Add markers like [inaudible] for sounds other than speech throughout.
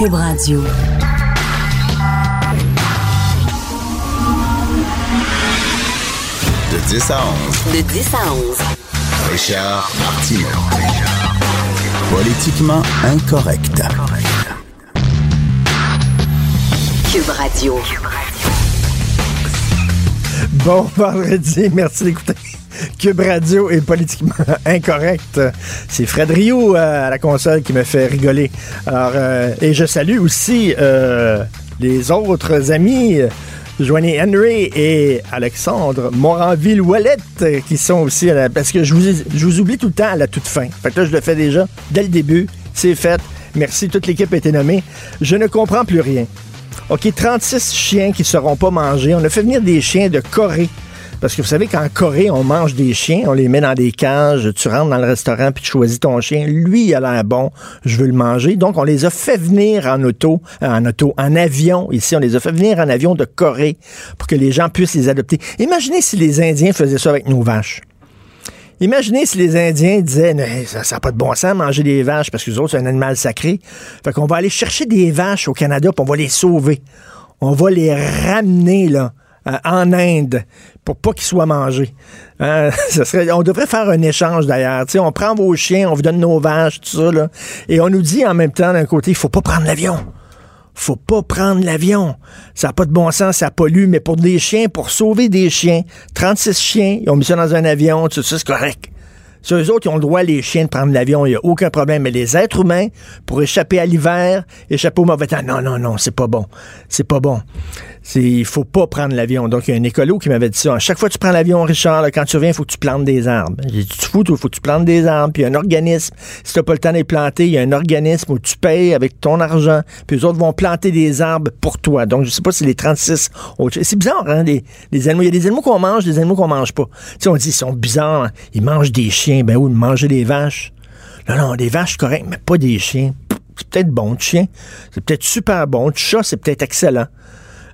Cube Radio. De 10 à 11. De 10 à 11. Richard Martineau. Politiquement incorrect. Cube Radio. Bon vendredi, merci d'écouter. Cube Radio est politiquement [laughs] incorrect. C'est Fred Rio euh, à la console qui me fait rigoler. Euh, et je salue aussi euh, les autres amis. Joignez Henry et Alexandre Moranville-Ouellette qui sont aussi à la, parce que je vous, je oublie tout le temps à la toute fin. Fait que là, je le fais déjà dès le début. C'est fait. Merci, toute l'équipe a été nommée. Je ne comprends plus rien. OK, 36 chiens qui ne seront pas mangés. On a fait venir des chiens de Corée. Parce que vous savez qu'en Corée, on mange des chiens, on les met dans des cages, tu rentres dans le restaurant puis tu choisis ton chien. Lui, il a l'air bon, je veux le manger. Donc, on les a fait venir en auto, euh, en auto, en avion. Ici, on les a fait venir en avion de Corée pour que les gens puissent les adopter. Imaginez si les Indiens faisaient ça avec nos vaches. Imaginez si les Indiens disaient ça n'a pas de bon sens manger des vaches parce que les autres, c'est un animal sacré. Fait qu'on va aller chercher des vaches au Canada puis on va les sauver. On va les ramener là, euh, en Inde pour pas qu'ils soient mangés. Hein, [laughs] on devrait faire un échange d'ailleurs. On prend vos chiens, on vous donne nos vaches, tout ça. Là, et on nous dit en même temps d'un côté, il faut pas prendre l'avion faut pas prendre l'avion. Ça n'a pas de bon sens, ça pollue, mais pour des chiens, pour sauver des chiens, 36 chiens, ils ont mis ça dans un avion, tout ça, c'est correct. Sur eux autres, ils ont le droit, les chiens, de prendre l'avion, il n'y a aucun problème. Mais les êtres humains, pour échapper à l'hiver, échapper au mauvais temps, non, non, non, c'est pas bon. C'est pas bon. C'est, il faut pas prendre l'avion. Donc, il y a un écolo qui m'avait dit ça. À chaque fois que tu prends l'avion, Richard, quand tu reviens, il faut que tu plantes des arbres. J'ai dit, tu fous, il faut que tu plantes des arbres. Puis, il y a un organisme. Si t'as pas le temps de les planter, il y a un organisme où tu payes avec ton argent. Puis, les autres vont planter des arbres pour toi. Donc, je sais pas si les 36 autres... C'est bizarre, hein, les, les animaux. Il y a des animaux qu'on mange, des animaux qu'on mange pas. Tu sais, on dit, ils sont bizarres. hein. Ils mangent des chiens. Ben oui, manger des vaches. Non, non, des vaches, correct, mais pas des chiens. C'est peut-être bon de chien. C'est peut-être super bon. De chat, c'est peut-être excellent.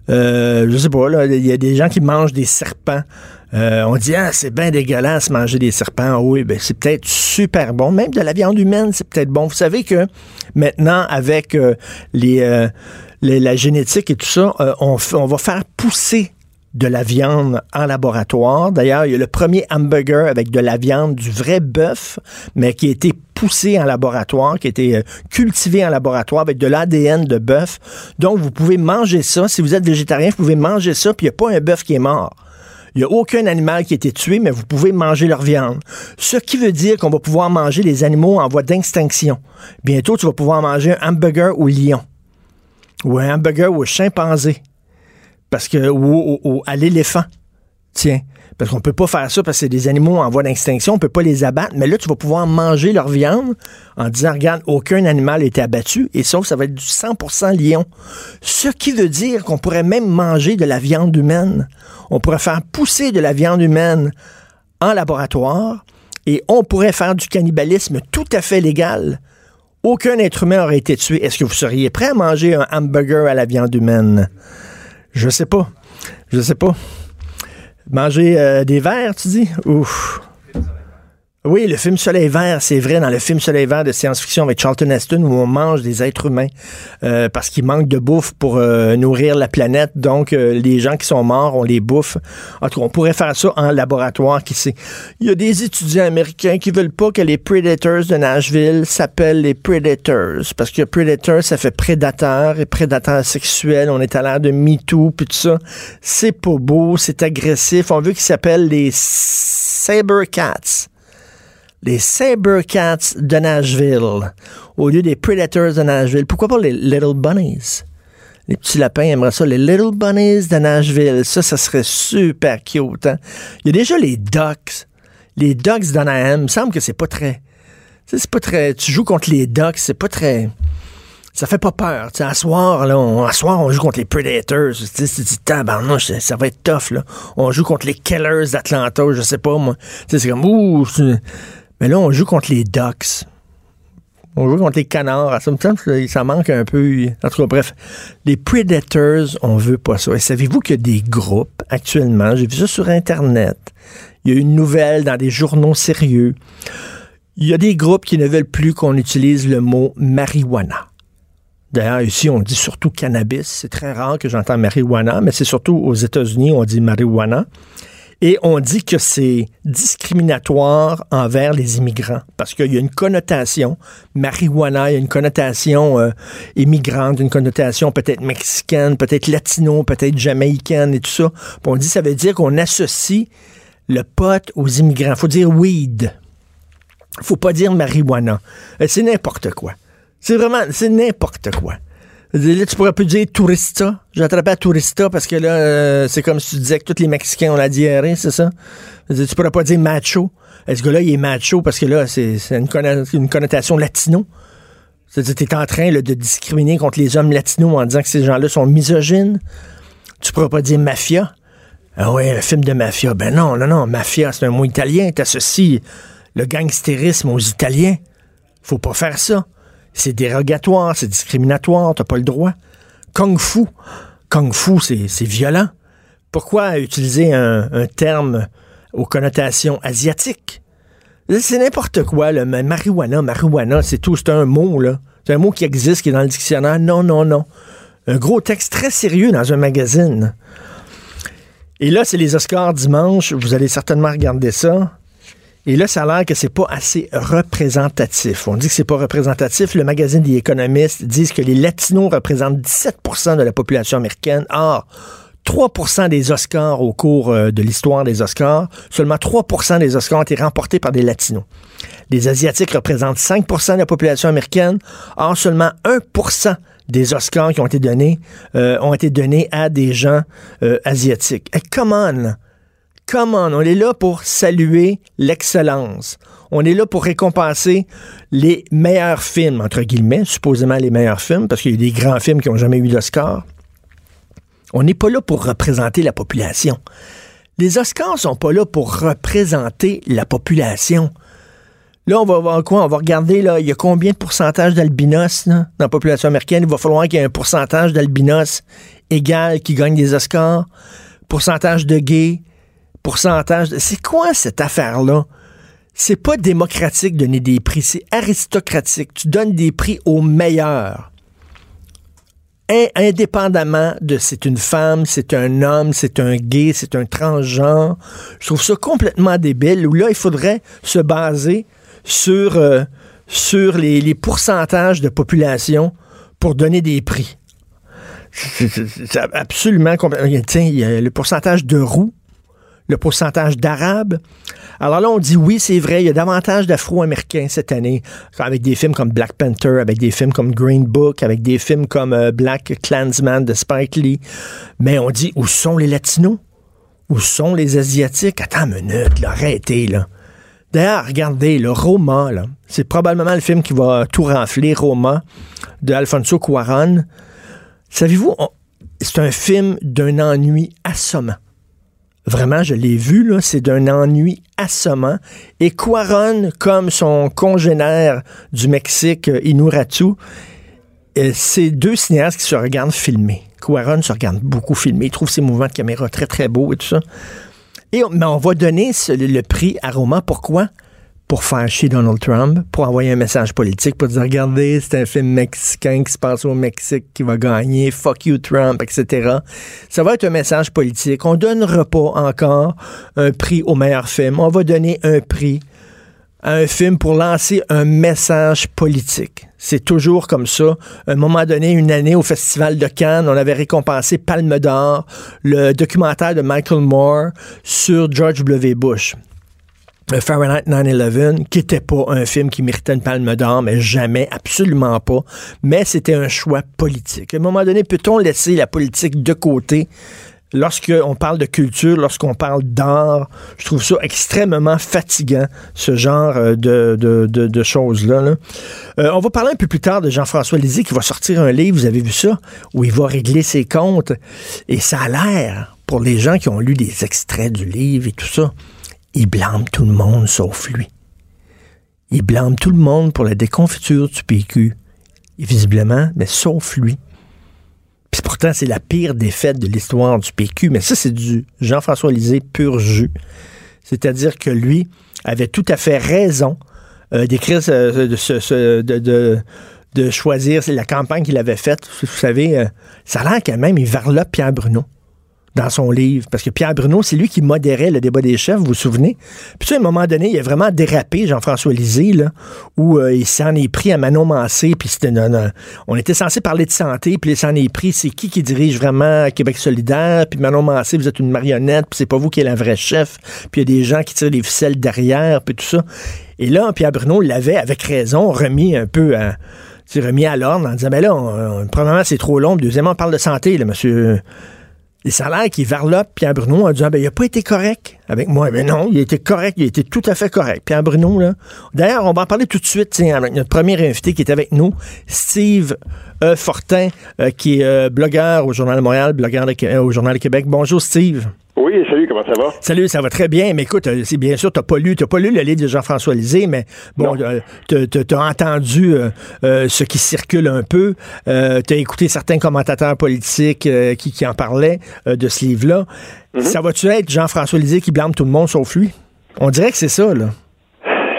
Euh, je sais pas, là, il y a des gens qui mangent des serpents. Euh, on dit, ah, c'est bien dégueulasse manger des serpents. Oui, ben, c'est peut-être super bon. Même de la viande humaine, c'est peut-être bon. Vous savez que maintenant, avec euh, les, la génétique et tout ça, on va faire pousser de la viande en laboratoire. D'ailleurs, il y a le premier hamburger avec de la viande du vrai bœuf, mais qui a été poussé en laboratoire, qui a été euh, cultivé en laboratoire avec de l'ADN de bœuf. Donc, vous pouvez manger ça. Si vous êtes végétarien, vous pouvez manger ça, puis il n'y a pas un bœuf qui est mort. Il n'y a aucun animal qui a été tué, mais vous pouvez manger leur viande. Ce qui veut dire qu'on va pouvoir manger les animaux en voie d'extinction. Bientôt, tu vas pouvoir manger un hamburger au lion. Ou un hamburger au chimpanzé. Parce que, ou, ou- à l'éléphant. Tiens. Parce qu'on peut pas faire ça parce que c'est des animaux en voie d'extinction, on peut pas les abattre. Mais là, tu vas pouvoir manger leur viande en disant, regarde, aucun animal a été abattu, et sauf ça va être du 100% lion. Ce qui veut dire qu'on pourrait même manger de la viande humaine. On pourrait faire pousser de la viande humaine en laboratoire, et on pourrait faire du cannibalisme tout à fait légal. Aucun être humain aurait été tué. Est-ce que vous seriez prêt à manger un hamburger à la viande humaine? Je sais pas. Je sais pas. Manger euh, des vers, tu dis? Ouf. Oui, le film Soleil vert, c'est vrai, dans le film Soleil vert de science-fiction avec Charlton Heston, où on mange des êtres humains euh, parce qu'il manque de bouffe pour euh, nourrir la planète. Donc, euh, les gens qui sont morts, on les bouffe. En tout cas, on pourrait faire ça en laboratoire, qui sait. Il y a des étudiants américains qui veulent pas que les Predators de Nashville s'appellent les Predators, parce que Predator, ça fait prédateur et prédateur sexuel. On est à l'ère de MeToo, puis tout ça. C'est pas beau, c'est agressif. On veut qu'ils s'appellent les Sabercats les Sabercats de Nashville au lieu des Predators de Nashville. Pourquoi pas les Little Bunnies? Les petits lapins aimeraient ça. Les Little Bunnies de Nashville, ça, ça serait super cute. hein? Il y a déjà les Ducks. Les Ducks d'Anaheim, il me semble que c'est pas très c'est pas très. Tu joues contre les Ducks, c'est pas très. Ça fait pas peur. Tu sais, à soir, là, on, à soir, on joue contre les Predators. C'est du tabarnouche, ça, va être tough, là. On joue contre les Killers d'Atlanta, je sais pas, moi. C'est comme, ouh, mais là, on joue contre les Ducks. On joue contre les canards. Ça me semble que ça manque un peu. En tout cas, bref. Les Predators, on veut pas ça. Et savez-vous qu'il y a des groupes actuellement, j'ai vu ça sur Internet, il y a une nouvelle dans des journaux sérieux. Il y a des groupes qui ne veulent plus qu'on utilise le mot marijuana. D'ailleurs, ici, on dit surtout cannabis. C'est très rare que j'entends marijuana, mais c'est surtout aux États-Unis, on dit marijuana. Et on dit que c'est discriminatoire envers les immigrants parce qu'il y a une connotation marijuana, il y a une connotation euh, immigrante, une connotation peut-être mexicaine, peut-être latino, peut-être jamaïcaine et tout ça. Puis on dit ça veut dire qu'on associe le pot aux immigrants. faut dire weed. faut pas dire marijuana. Euh, C'est n'importe quoi. C'est vraiment, c'est n'importe quoi. Là, tu pourrais plus dire tourista. J'ai attrapé à tourista parce que là, euh, c'est comme si tu disais que tous les Mexicains ont la diarrhée, c'est ça? Tu pourrais pas dire macho. Est-ce que là, il est macho parce que là, c'est une, conno- une connotation latino? C'est-à-dire, tu es en train de discriminer contre les hommes latinos en disant que ces gens-là sont misogynes. Tu pourrais pas dire mafia. Ah ouais, un film de mafia. Ben non, non, non. Mafia, c'est un mot italien. T'associes le gangstérisme aux Italiens. Faut pas faire ça. C'est dérogatoire, c'est discriminatoire, t'as pas le droit. Kung Fu. Kung Fu, c'est violent. Pourquoi utiliser un, un terme aux connotations asiatiques? C'est n'importe quoi, le ma- marijuana, marijuana, c'est tout, c'est un mot, là. C'est un mot qui existe, qui est dans le dictionnaire. Non, non, non. Un gros texte très sérieux dans un magazine. Et là, c'est les Oscars dimanche. Vous allez certainement regarder ça. Et là, ça a l'air que c'est pas assez représentatif. On dit que c'est pas représentatif. Le magazine des économistes disent que les Latinos représentent 17% de la population américaine. Or, 3% des Oscars au cours euh, de l'histoire des Oscars, seulement 3% des Oscars ont été remportés par des Latinos. Les Asiatiques représentent 5% de la population américaine. Or, seulement 1% des Oscars qui ont été donnés euh, ont été donnés à des gens euh, asiatiques. Et come on! Come on, est là pour saluer l'excellence. On est là pour récompenser les meilleurs films, entre guillemets, supposément les meilleurs films, parce qu'il y a des grands films qui n'ont jamais eu d'Oscar. On n'est pas là pour représenter la population. Les Oscars sont pas là pour représenter la population. Là, on va voir quoi? On va regarder, là, il y a combien de pourcentage d'albinos dans la population américaine? Il va falloir qu'il y ait un pourcentage d'albinos égal qui gagne des Oscars. Pourcentage de gays, C'est quoi cette affaire-là? C'est pas démocratique de donner des prix, c'est aristocratique. Tu donnes des prix aux meilleurs. In- indépendamment de c'est une femme, c'est un homme, c'est un gay, c'est un transgenre. Je trouve ça complètement débile. Où là, il faudrait se baser sur, euh, sur les, les pourcentages de population pour donner des prix. C'est- absolument complètement. Tiens, il y a le pourcentage de roux, le pourcentage d'arabes. Alors là, on dit oui, c'est vrai, il y a davantage d'Afro-Américains cette année, avec des films comme Black Panther, avec des films comme Green Book, avec des films comme euh, Black Klansman de Spike Lee. Mais on dit où sont les Latinos? Où sont les Asiatiques? Attends une minute, là, arrêtez, là. D'ailleurs, regardez, le Roma, là, c'est probablement le film qui va tout renfler, Roma, de Alfonso Cuarón. Savez-vous, c'est un film d'un ennui assommant. Vraiment, je l'ai vu, c'est d'un ennui assommant. Et Cuaron, comme son congénère du Mexique, euh, Inuratu, euh, c'est deux cinéastes qui se regardent filmer. Cuaron se regarde beaucoup filmer, il trouve ses mouvements de caméra très, très beaux et tout ça. Et on, mais on va donner le, prix à Roma. Pourquoi? Pour faire chier Donald Trump, pour envoyer un message politique, pour dire regardez, c'est un film mexicain qui se passe au Mexique qui va gagner, fuck you Trump, etc. Ça va être un message politique. On donnera pas encore un prix au meilleur film. On va donner un prix à un film pour lancer un message politique. C'est toujours comme ça. Un moment donné, une année au Festival de Cannes, on avait récompensé Palme d'Or, le documentaire de Michael Moore sur George W. Bush. Fahrenheit 9-11, qui n'était pas un film qui méritait une palme d'or, mais jamais, absolument pas. Mais c'était un choix politique. À un moment donné, peut-on laisser la politique de côté? Lorsqu'on parle de culture, lorsqu'on parle d'art, je trouve ça extrêmement fatigant, ce genre euh, de, de, de, choses-là. là. Euh, on va parler un peu plus tard de Jean-François Lisée qui va sortir un livre, vous avez vu ça, où il va régler ses comptes. Et ça a l'air, pour les gens qui ont lu des extraits du livre et tout ça, il blâme tout le monde sauf lui. Il blâme tout le monde pour la déconfiture du PQ. Visiblement, mais sauf lui. Puis pourtant, c'est la pire défaite de l'histoire du PQ. Mais ça, c'est du Jean-François Lisée pur jus. C'est-à-dire que lui avait tout à fait raison euh, d'écrire de choisir la campagne qu'il avait faite. Vous savez, euh, ça a l'air quand même, il varlope Pierre Bruno dans son livre. Parce que Pierre Bruno, c'est lui qui modérait le débat des chefs, vous vous souvenez? Puis à un moment donné, il a vraiment dérapé, Jean-François Lisée, là, où euh, il s'en est pris à Manon Mancé, puis c'était une- on était censé parler de santé, puis il s'en est pris, c'est qui qui dirige vraiment Québec solidaire, puis Manon Mancé, vous êtes une marionnette, puis c'est pas vous qui êtes la vraie chef, puis il y a des gens qui tirent les ficelles derrière, puis tout ça. Et là, Pierre Bruno l'avait, avec raison, remis un peu à remis à l'ordre en disant, ben là, premièrement, c'est trop long. Deuxièmement, on parle de santé, là, monsieur. Et ça a l'air qu'il varlope Pierre Bruno en disant, ben, il a pas été correct avec moi. Ben non, il a été correct, il a été tout à fait correct. Pierre Bruno, là. D'ailleurs, on va en parler tout de suite, avec notre premier invité qui est avec nous, Steve euh, Fortin, euh, qui est euh, blogueur au Journal de Montréal, blogueur au Journal de Québec. Bonjour, Steve. Oui, salut, comment ça va? Salut, ça va très bien. Mais écoute, euh, c'est bien sûr, t'as pas lu, t'as pas lu le livre de Jean-François Lisée, mais bon, euh, t'as- t'as entendu euh, euh, ce qui circule un peu. Euh, t'as écouté certains commentateurs politiques qui, qui en parlaient de ce livre-là. Mhm. Ça va-tu être Jean-François Lisée qui blâme tout le monde sauf lui? On dirait que c'est ça, là.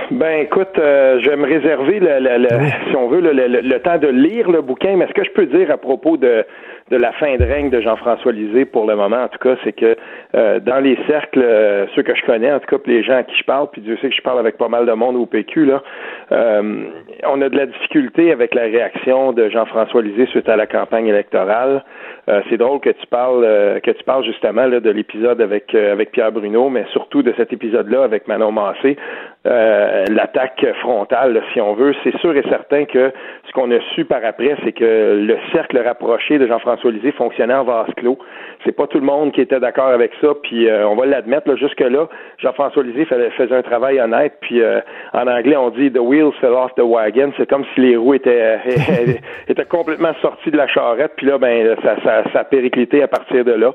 Ben écoute, euh, je vais me réserver, le, le- le- si on veut, le, le- le temps de lire le bouquin, mais ce que je peux dire à propos de, de la fin de règne de Jean-François Lisée, pour le moment en tout cas, c'est que euh, dans les cercles, euh, ceux que je connais, en tout cas, les gens à qui je parle, puis Dieu sait que je parle avec pas mal de monde au PQ, là, euh, on a de la difficulté avec la réaction de Jean-François Lisée suite à la campagne électorale. Euh, c'est drôle que tu parles euh, que tu parles justement là, de l'épisode avec avec Pierre Bruno, mais surtout de cet épisode-là avec Manon Massé. L'attaque frontale, là, si on veut, c'est sûr et certain que ce qu'on a su par après, c'est que le cercle rapproché de Jean-François Lisée fonctionnait en vase clos. C'est pas tout le monde qui était d'accord avec ça, puis euh, on va l'admettre. là, Jusque-là, Jean-François Lisée faisait, un travail honnête, puis euh, en anglais, on dit « the wheels fell off the wagon ». C'est comme si les roues étaient, [laughs] étaient complètement sorties de la charrette, puis là, ben, ça, ça, ça a périclité à partir de là.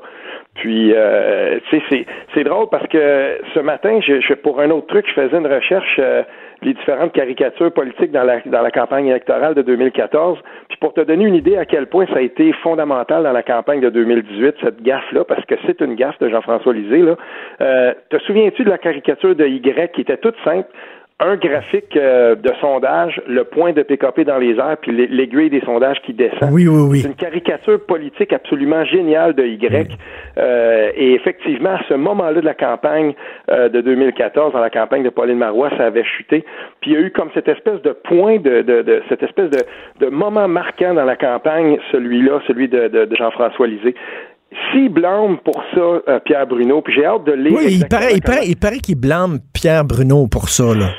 Puis, euh, c'est, drôle parce que ce matin, je, pour un autre truc, je faisais une recherche euh, les différentes caricatures politiques dans la, dans la campagne électorale de 2014. Puis pour te donner une idée à quel point ça a été fondamental dans la campagne de 2018, cette gaffe-là, parce que c'est une gaffe de Jean-François Lisée. Euh, te souviens-tu de la caricature de Y qui était toute simple? Un graphique euh, de sondage, le point de PKP dans les airs, puis l'ai- l'aiguille des sondages qui descend. Oui, oui, oui. C'est une caricature politique absolument géniale de Y. Euh, et effectivement, à ce moment-là de la campagne euh, de 2014, dans la campagne de Pauline Marois, ça avait chuté. Puis il y a eu comme cette espèce de point, de, de, de cette espèce de, de moment marquant dans la campagne, celui-là, celui de, de, de Jean-François Lisée. S'il blâme pour ça euh, Pierre Bruno, puis j'ai hâte de lire. Oui, il paraît, il paraît, il paraît qu'il blâme Pierre Bruno pour ça, là.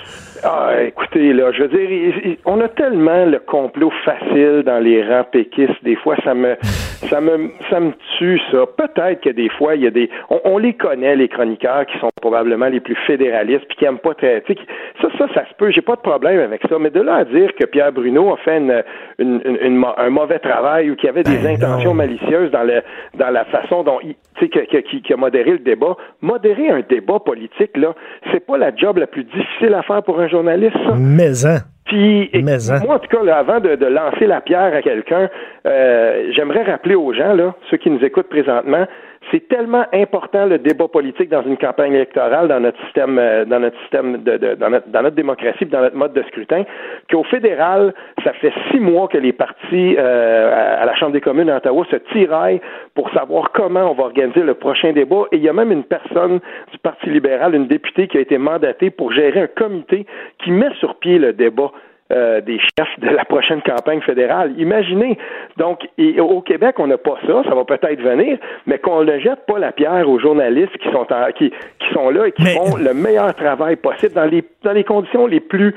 Ah, écoutez, là, je veux dire, il- il- on a tellement le complot facile dans les rangs péquistes. Des fois, ça me, [laughs] ça me, ça me tue, ça. Peut-être que des fois, il y a des, on, on les connaît, les chroniqueurs qui sont probablement les plus fédéralistes puis qui aiment pas très, tu sais, qui- ça, ça, ça se peut. J'ai pas de problème avec ça. Mais de là à dire que Pierre Bruno a fait une, une- une- une mo- un mauvais travail ou qu'il y avait des Ben intentions non. malicieuses dans le, dans la façon dont il, tu sais, que- que- qui, qui a modéré le débat. Modérer un débat politique, là, c'est pas la job la plus difficile à faire pour un journaliste, ça? Mais, hein. Puis, hein. moi, en tout cas, là, avant de, de lancer la pierre à quelqu'un, euh, j'aimerais rappeler aux gens, là, ceux qui nous écoutent présentement, c'est tellement important le débat politique dans une campagne électorale, dans notre système, euh, dans notre système, de, de- dans, notre, dans notre démocratie, dans notre mode de scrutin, qu'au fédéral, ça fait six mois que les partis euh, à, à la Chambre des communes à Ottawa se tiraillent pour savoir comment on va organiser le prochain débat. Et il y a même une personne du Parti libéral, une députée, qui a été mandatée pour gérer un comité qui met sur pied le débat euh, des chefs de la prochaine campagne fédérale. Imaginez. Donc, et au Québec, on n'a pas ça, ça va peut-être venir, mais qu'on ne jette pas la pierre aux journalistes qui sont en- qui, qui sont là et qui Mais- font le meilleur travail possible dans les dans les conditions les plus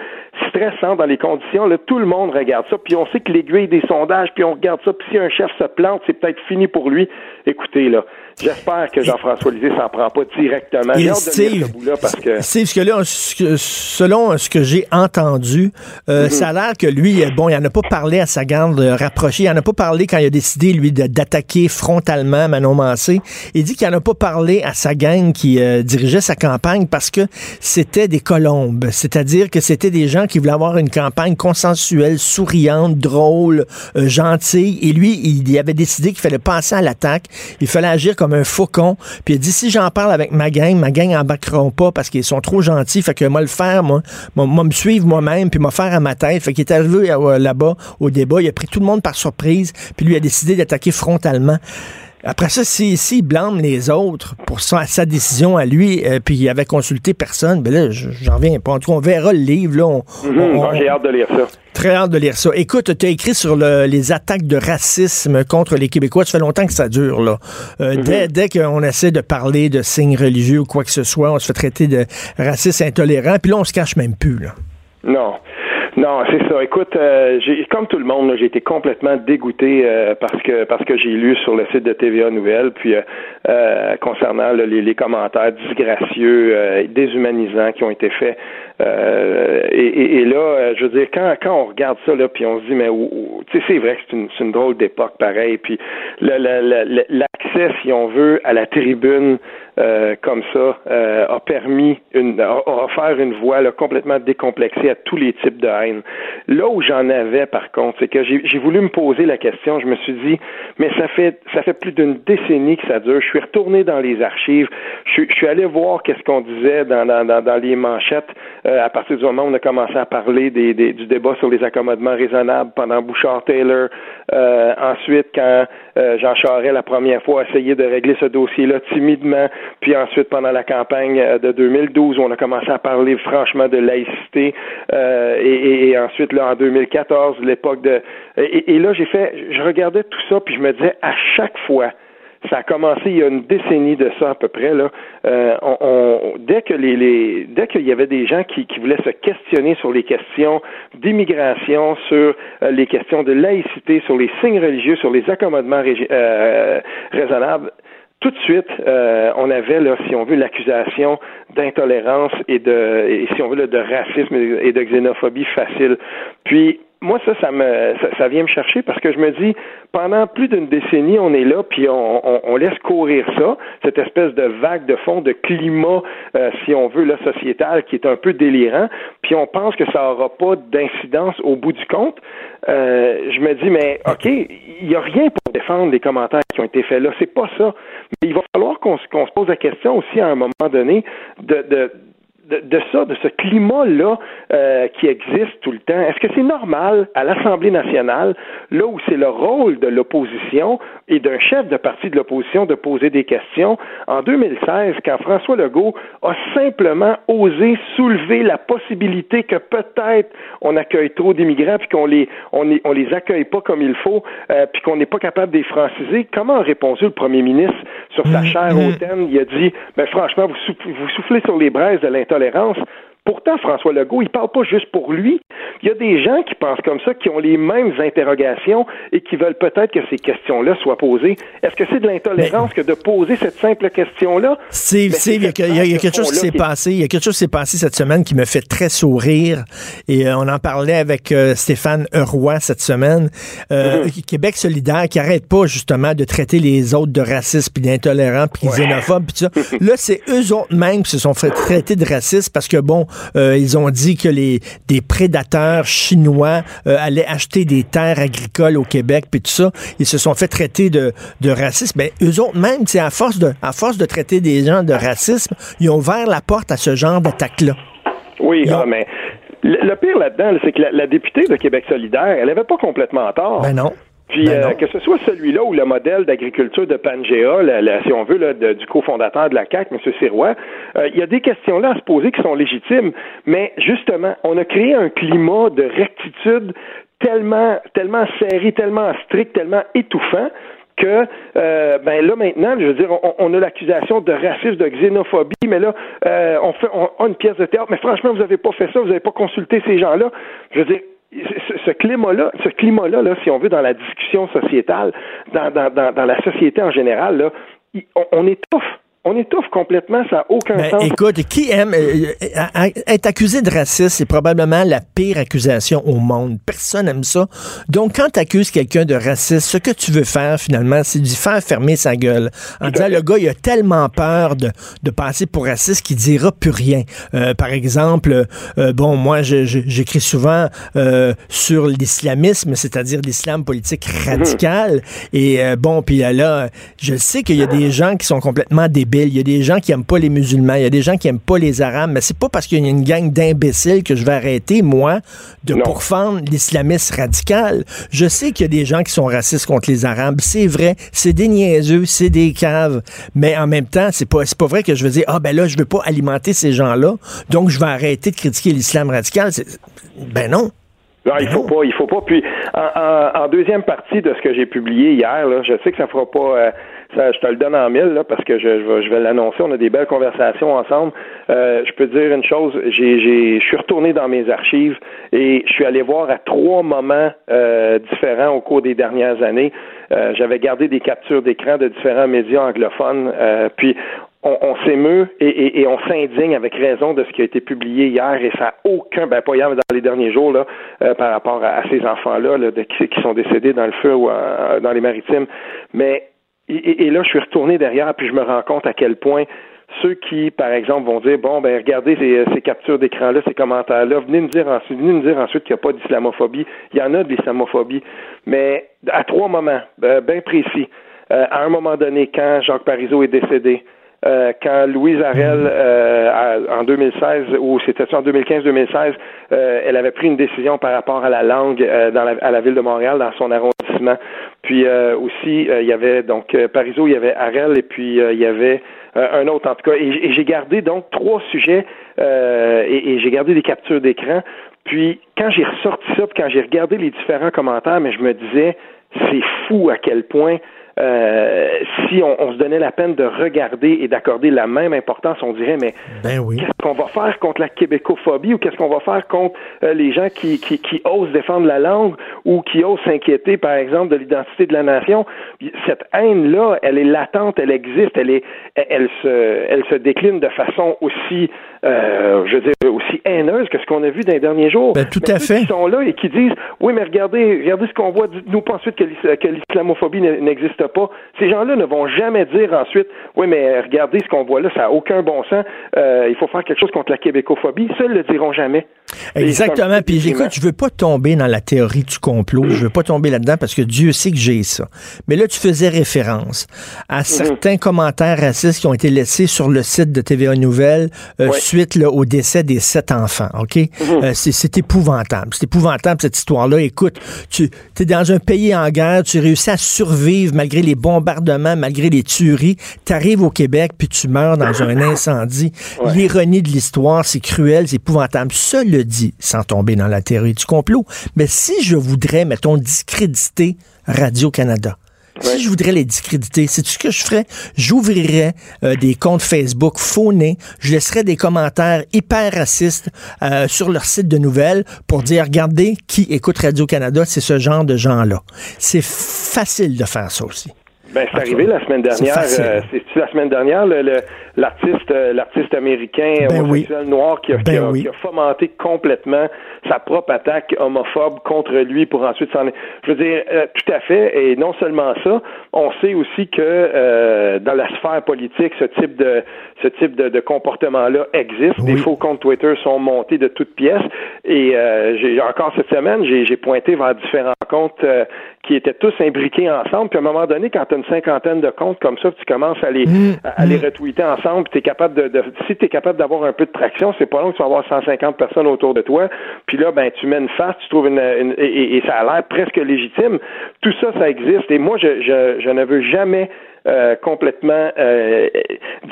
stressant dans les conditions. Là, tout le monde regarde ça, puis on sait que l'aiguille des sondages, puis on regarde ça, puis si un chef se plante, c'est peut-être fini pour lui. Écoutez, là, j'espère que Jean-François Lisée s'en prend pas directement. Et Steve, ce parce que... Steve, ce que là, selon ce que j'ai entendu, euh, Mhm. ça a l'air que lui, euh, bon, il en a pas parlé à sa garde euh, rapprochée. Il en a pas parlé quand il a décidé, lui, d'attaquer frontalement Manon Massé. Il dit qu'il en a pas parlé à sa gang qui euh, dirigeait sa campagne parce que c'était des colombes. C'est-à-dire que c'était des gens qui voulaient avoir une campagne consensuelle, souriante, drôle, euh, gentille. Et lui, il, il avait décidé qu'il fallait passer à l'attaque. Il fallait agir comme un faucon. Puis il a dit, si j'en parle avec ma gang, ma gang embarqueront pas parce qu'ils sont trop gentils. Fait que moi le faire, moi, moi, moi, me suivre moi-même, puis me faire à ma tête. Fait qu'il est arrivé euh, là-bas au débat. Il a pris tout le monde par surprise. Puis lui a décidé d'attaquer frontalement. Après ça, s'il si, blâme les autres pour sa, sa décision à lui, euh, puis il avait consulté personne, ben là, je- j'en reviens pas. En tout cas, on verra le livre, là. On, Mhm, on- bon, J'ai hâte de lire ça. Très hâte de lire ça. Écoute, tu as écrit sur le- les attaques de racisme contre les Québécois. Ça fait longtemps que ça dure, là. Euh, Dès, dès qu'on essaie de parler de signes religieux ou quoi que ce soit, on se fait traiter de raciste intolérant. Puis là, on se cache même plus, là. Non. Non, c'est ça. Écoute, euh, j'ai, comme tout le monde, j'ai été complètement dégoûté euh, parce que parce que j'ai lu sur le site de TVA Nouvelle, puis euh, euh, concernant là, les, les commentaires disgracieux, euh, déshumanisants qui ont été faits. Euh, et, et- et là, je veux dire, quand quand on regarde ça là, puis on se dit, mais tu sais, c'est vrai que c'est une, c'est une drôle d'époque, pareil. Puis le- l'accès, si on veut, à la tribune euh, comme ça euh, a permis une, a, offert une voie là, complètement décomplexée à tous les types de haine. Là où j'en avais, par contre, c'est que j'ai voulu me poser la question. Je me suis dit, mais ça fait ça fait plus d'une décennie que ça dure. Je suis retourné dans les archives. Je, suis- je suis allé voir qu'est-ce qu'on disait dans, dans, dans, les manchettes euh, à partir du moment où on a commencé à parler des, des- du débat sur les accommodements raisonnables pendant Bouchard-Taylor. Euh, ensuite, quand euh, Jean Charest, la première fois, a essayé de régler ce dossier-là timidement, puis ensuite, pendant la campagne euh, de 2012, où on a commencé à parler franchement de laïcité, euh, et, et- ensuite, là, en 2014, l'époque de... Et, et là, j'ai fait... Je regardais tout ça, puis je me disais, à chaque fois, ça a commencé il y a une décennie de ça à peu près là. Euh, on, on- dès que les, les dès qu'il y avait des gens qui, qui voulaient se questionner sur les questions d'immigration, sur euh, les questions de laïcité, sur les signes religieux, sur les accommodements euh, raisonnables, tout de suite, euh, on avait, là, si on veut, l'accusation d'intolérance et de, si on veut, de racisme et de xénophobie facile. Puis, moi, ça, ça me, ça, ça vient me chercher parce que je me dis, pendant plus d'une décennie, on est là, puis on, on, on laisse courir ça, cette espèce de vague de fond, de climat, euh, si on veut, là, sociétal, qui est un peu délirant, puis on pense que ça aura pas d'incidence au bout du compte. Euh, je me dis, mais OK, il n'y a rien pour défendre les commentaires qui ont été faits là, c'est pas ça. Mais il va falloir qu'on se- qu'on se pose la question aussi à un moment donné de, de de, de ça, de ce climat-là euh, qui existe tout le temps. Est-ce que c'est normal à l'Assemblée nationale, là où c'est le rôle de l'opposition et d'un chef de parti de l'opposition de poser des questions, en 2016, quand François Legault a simplement osé soulever la possibilité que peut-être on accueille trop d'immigrants puis qu'on les on, les- on les accueille pas comme il faut euh, puis qu'on n'est pas capable de les franciser, comment a répondu le premier ministre sur sa chaire hautaine? Il a dit, ben franchement, vous, soufflez, vous soufflez sur les braises de l'intolérance. Pourtant, François Legault, il parle pas juste pour lui. Il y a des gens qui pensent comme ça, qui ont les mêmes interrogations et qui veulent peut-être que ces questions-là soient posées. Est-ce que c'est de l'intolérance que de poser cette simple question-là? Steve, Steve, il y a, y y quelque chose qui s'est qui passé. Il y a quelque chose qui s'est passé cette semaine qui me fait très sourire. Et euh, on en parlait avec euh, Stéphane Roy cette semaine. Euh, Mm-hmm. Québec solidaire qui arrête pas justement de traiter les autres de racistes puis d'intolérants puis xénophobes puis tout ça. [laughs] Là, c'est eux autres mêmes qui se sont fait traiter de racistes parce que bon, euh, ils ont dit que les des prédateurs chinois euh, allaient acheter des terres agricoles au Québec puis tout ça. Ils se sont fait traiter de, de racistes. Mais eux autres c'est à force de à force de traiter des gens de racisme, ils ont ouvert la porte à ce genre d'attaque-là. Oui, ont- ah, mais le, le pire là-dedans, là, c'est que la, la députée de Québec solidaire, elle avait pas complètement tort. Ben non. Puis Ben euh, que ce soit celui-là ou le modèle d'agriculture de Pangea, la- la- si on veut, là, de- du cofondateur de la CAC, M. Sirois, euh, il y a des questions là à se poser qui sont légitimes, mais justement, on a créé un climat de rectitude tellement, tellement serré, tellement strict, tellement étouffant que euh, ben là maintenant, je veux dire, on, on a l'accusation de racisme, de xénophobie, mais là, euh, on fait on a une pièce de théâtre, mais franchement, vous n'avez pas fait ça, vous n'avez pas consulté ces gens-là. Je veux dire, ce, climat-là, ce climat-là, là, si on veut, dans la discussion sociétale, dans, dans, dans, dans la société en général, là, on, on étouffe. On étouffe complètement, ça n'a aucun Ben, sens. écoute, qui aime euh, euh, euh, être accusé de racisme, c'est probablement la pire accusation au monde. Personne aime ça. Donc, quand tu accuses quelqu'un de raciste, ce que tu veux faire finalement, c'est lui faire fermer sa gueule en disant le gars, il a tellement peur de, de passer pour raciste qu'il dira plus rien. Euh, par exemple, bon, moi, j'écris souvent sur l'islamisme, c'est-à-dire l'islam politique radical. Et bon, puis là, je sais qu'il y a des gens qui sont complètement débiles. Il y a des gens qui aiment pas les musulmans. Il y a des gens qui aiment pas les arabes. Mais c'est pas parce qu'il y a une gang d'imbéciles que je vais arrêter, moi, de Non. pourfendre l'islamiste radical. Je sais qu'il y a des gens qui sont racistes contre les arabes. C'est vrai. C'est des niaiseux. C'est des caves. Mais en même temps, c'est pas, pas vrai que je veux dire, ah ben là, je veux pas alimenter ces gens-là. Donc, je vais arrêter de critiquer l'islam radical. Ben non. Non, il faut pas, il faut pas. Puis en, en- en deuxième partie de ce que j'ai publié hier, là, je sais que ça fera pas. euh, ça, je te le donne en mille là, parce que je, je vais, je vais l'annoncer. On a des belles conversations ensemble. Euh, je peux te dire une chose. J'ai, j'ai, je suis retourné dans mes archives et je suis allé voir à trois moments euh, différents au cours des dernières années. Euh, j'avais gardé des captures d'écran de différents médias anglophones. euh, puis on, on s'émeut et, et- et on s'indigne avec raison de ce qui a été publié hier et ça n'a aucun, ben pas mais dans les derniers jours là, euh, par rapport à, ces enfants-là là, de- qui, qui sont décédés dans le feu ou dans les maritimes. Mais et, et- et là, je suis retourné derrière puis je me rends compte à quel point ceux qui, par exemple, vont dire bon, ben regardez ces, ces captures d'écran-là, ces commentaires-là, venez nous dire ensuite, venez nous dire ensuite qu'il n'y a pas d'islamophobie. Il y en a de l'islamophobie, mais à trois moments, ben, bien précis. Euh, à un moment donné, quand Jacques Parizeau est décédé, euh, quand Louise Arel, euh, à- en 2016, ou c'était en 2015-2016, euh, elle avait pris une décision par rapport à la langue euh, dans la, à la ville de Montréal, dans son arrondissement. Puis euh, aussi, euh, il y avait donc euh, Parizeau, il y avait Arel, et puis il y avait un autre en tout cas. Et, j'ai gardé donc trois sujets et, et j'ai gardé des captures d'écran. Puis quand j'ai ressorti ça, puis quand j'ai regardé les différents commentaires, mais je me disais, c'est fou à quel point euh, si on, on se donnait la peine de regarder et d'accorder la même importance, on dirait, mais Ben oui. Qu'est-ce qu'on va faire contre la québécophobie ou qu'est-ce qu'on va faire contre euh, les gens qui, qui, qui osent défendre la langue ou qui osent s'inquiéter, par exemple, de l'identité de la nation? Cette haine-là, elle est latente, elle existe, elle est, elle, se, elle se décline de façon aussi, euh, je veux dire, aussi haineuse que ce qu'on a vu dans les derniers jours. Ben, tout Mais à fait. Qui sont là et qui disent, oui, mais regardez, regardez ce qu'on voit, dites-nous pas ensuite que l'is- que l'islamophobie n'existe pas. Ces gens-là ne vont jamais dire ensuite, oui, mais regardez ce qu'on voit là, ça n'a aucun bon sens, euh, il faut faire quelque chose contre la québécophobie. Ils le diront jamais. Exactement. Puis écoute, je veux pas tomber dans la théorie du complot. Je veux pas tomber là-dedans parce que Dieu sait que j'ai ça. Mais là, tu faisais référence à certains commentaires racistes qui ont été laissés sur le site de TVA Nouvelles euh, suite là, au décès des sept enfants. Ok, Euh, c'est, c'est épouvantable. C'est épouvantable cette histoire-là. Écoute, tu es dans un pays en guerre, tu réussis à survivre malgré les bombardements, malgré les tueries. Tu arrives au Québec puis tu meurs dans un [laughs] incendie. L'ironie de l'histoire, c'est cruel, c'est épouvantable. Cela dit, sans tomber dans la théorie du complot, mais si je voudrais, mettons, discréditer Radio-Canada, si je voudrais les discréditer, c'est ce que je ferais? J'ouvrirais euh, des comptes Facebook faux je laisserais des commentaires hyper racistes euh, sur leur site de nouvelles pour dire, regardez, qui écoute Radio-Canada, c'est ce genre de gens-là. C'est facile de faire ça aussi. Ben, c'est arrivé la semaine C'est dernière. facile. euh, la semaine dernière, le- le- l'artiste euh, l'artiste américain Ben homosexuel noir qui a, qui, Ben a, oui. qui a fomenté complètement sa propre attaque homophobe contre lui pour ensuite s'en... Je veux dire, euh, tout à fait. Et non seulement ça, on sait aussi que euh, dans la sphère politique, ce type de ce type de, de comportement-là existe. Des faux comptes Twitter sont montés de toutes pièces. Et euh, j'ai encore cette semaine, j'ai pointé vers différents comptes euh, qui étaient tous imbriqués ensemble. Puis à un moment donné, quand tu as une cinquantaine de comptes comme ça, tu commences à les, à, à les retweeter ensemble, si tu es capable d'avoir un peu de traction, c'est pas long que tu vas avoir 150 personnes autour de toi. Puis là, ben tu mets une face, tu trouves une, et, ça a l'air presque légitime. Tout ça, ça existe. Et moi, je ne veux jamais euh, complètement euh,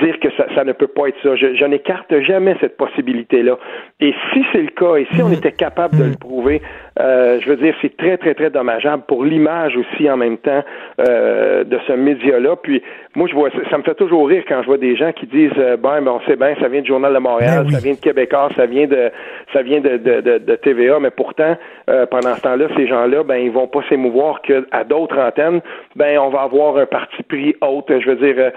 dire que ça, ça, ne peut pas être ça. Je, je n'écarte jamais cette possibilité-là. Et si c'est le cas, et si on était capable de le prouver, euh, je veux dire, c'est très, très, très dommageable pour l'image aussi en même temps euh, de ce média-là. Puis moi, je vois, ça me fait toujours rire quand je vois des gens qui disent, euh, ben, ben, on sait bien, ça vient du Journal de Montréal, Ben oui. ça vient de Québécois, ça vient de, ça vient de, de, de, de TVA, mais pourtant, euh, pendant ce temps-là, ces gens-là, ben, ils vont pas s'émouvoir qu'à d'autres antennes, ben, on va avoir un parti pris haute. Je veux dire, euh,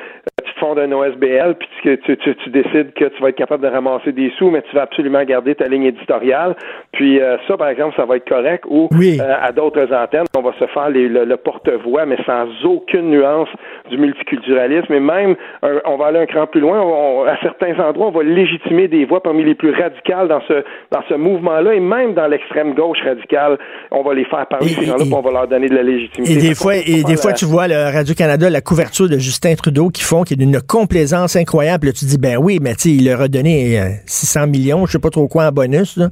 tu te fondes un OSBL, puis tu, tu, tu, tu décides que tu vas être capable de ramasser des sous, mais tu vas absolument garder ta ligne éditoriale. Puis euh, ça, par exemple, ça va être correct. Ou Oui. euh, à d'autres antennes, on va se faire les- le, le porte-voix, mais sans aucune nuance du multiculturalisme. Et même, un- on va aller un cran plus loin. On- à certains endroits, on va légitimer des voix parmi les plus radicales dans ce dans ce mouvement-là, et même dans l'extrême gauche radicale, on va les faire parler ces gens-là, on va leur donner de la légitimité. Et des fois, et des fois, tu vois le Radio-Canada, la couverture de Justin Trudeau qui font, qui est d'une complaisance incroyable. Là, tu dis, ben oui, mais tu il leur a donné euh, 600 millions, je sais pas trop quoi en bonus. Là.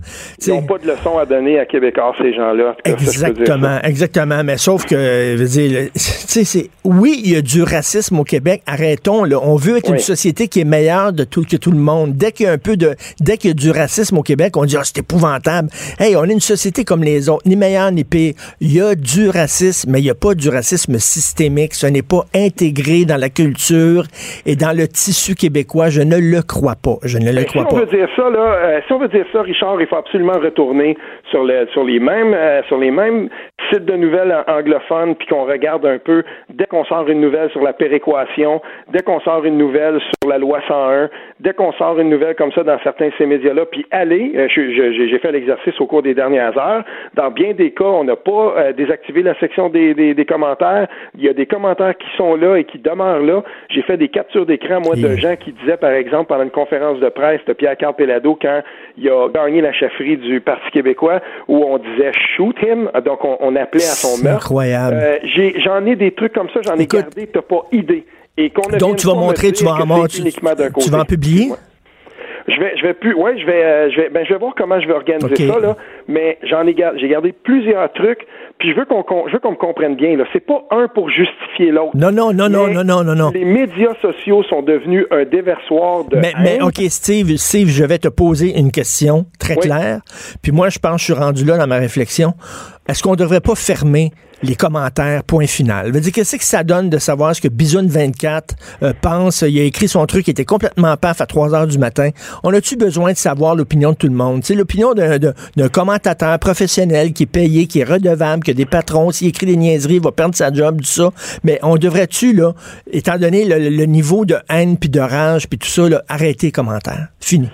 Ils n'ont pas de leçon à donner à Québécois, ces gens-là. Ça. Exactement, exactement. Mais sauf que, je veux dire, le- [laughs] oui, il y a du racisme au Québec. Arrêtons, là. On veut être Oui. une société qui est meilleure de tout, que tout le monde. Dès qu'il y a un peu de, dès qu'il y a du racisme au Québec, on dit, ah, c'est épouvantable. Hey, on est une société comme les autres, ni meilleure ni pire. Il y a du racisme, mais il n'y a pas du racisme systémique. Ce n'est pas intégré dans la culture et dans le tissu québécois. Je ne le crois pas. Je ne le Ben, crois si on pas. veut dire ça, là, euh, si on veut dire ça, Richard, il faut absolument retourner sur, le, sur les mêmes euh, sur les mêmes sites de nouvelles an- anglophones, puis qu'on regarde un peu dès qu'on sort une nouvelle sur la péréquation, dès qu'on sort une nouvelle sur la loi 101, dès qu'on sort une nouvelle comme ça dans certains de ces médias-là, puis aller, euh, j'ai fait l'exercice au cours des dernières heures. Dans bien des cas, on n'a pas euh, désactivé la section des, des, des commentaires. Il y a des commentaires qui sont là et qui demeurent là. J'ai fait des captures d'écran, moi, de gens qui disaient, par exemple, pendant une conférence de presse de Pierre-Carl Pelado, quand il a gagné la chefferie du Parti québécois, où on disait « shoot him », donc on, on appelait à son C'est meurtre. incroyable. Euh, j'ai- J'en ai, des trucs comme ça, j'en ai gardé, t'as pas idée. Et qu'on Donc, tu vas montrer, tu vas en tu, tu vas en publier? Je vais, je vais plus, ouais, je vais, euh, je vais, ben, je vais voir comment je vais organiser ça là. Mais j'en ai, gar- j'ai gardé plusieurs trucs. Puis je veux qu'on, je veux qu'on me comprenne bien là. C'est pas un pour justifier l'autre. Non, non, non, non, non, non, non, non. Les médias sociaux sont devenus un déversoir de. Mais, mais. OK, Steve, Steve, je vais te poser une question très Oui. claire. Puis moi, je pense que je suis rendu là dans ma réflexion. Est-ce qu'on ne devrait pas fermer les commentaires, point final? Je veux dire, qu'est-ce que ça donne de savoir ce que Bisoun24 euh, pense? Il a écrit son truc, il était complètement paf à 3 heures du matin. On a-tu besoin de savoir l'opinion de tout le monde? Sais, l'opinion d'un, commentateur professionnel qui est payé, qui est redevable, qui a des patrons, s'il écrit des niaiseries, il va perdre sa job, tout ça. Mais on devrait-tu, là, étant donné le, niveau de haine puis de rage puis tout ça, arrêter les commentaires? Fini.